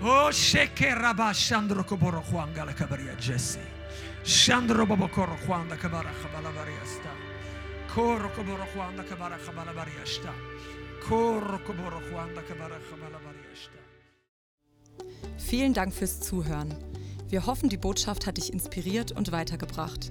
Oh Sheke Raba Shandro Koboro Juanga la Kabaria Jesse. Shandro Babokoro Juanda Kabara Kabala Mariasta. Koro Koboro Juanda Kabara Kabala Mariashta. Koro Koboro Juanda Kabara Kabala Mariashta. Vielen Dank fürs Zuhören. Wir hoffen, die Botschaft hat dich inspiriert und weitergebracht.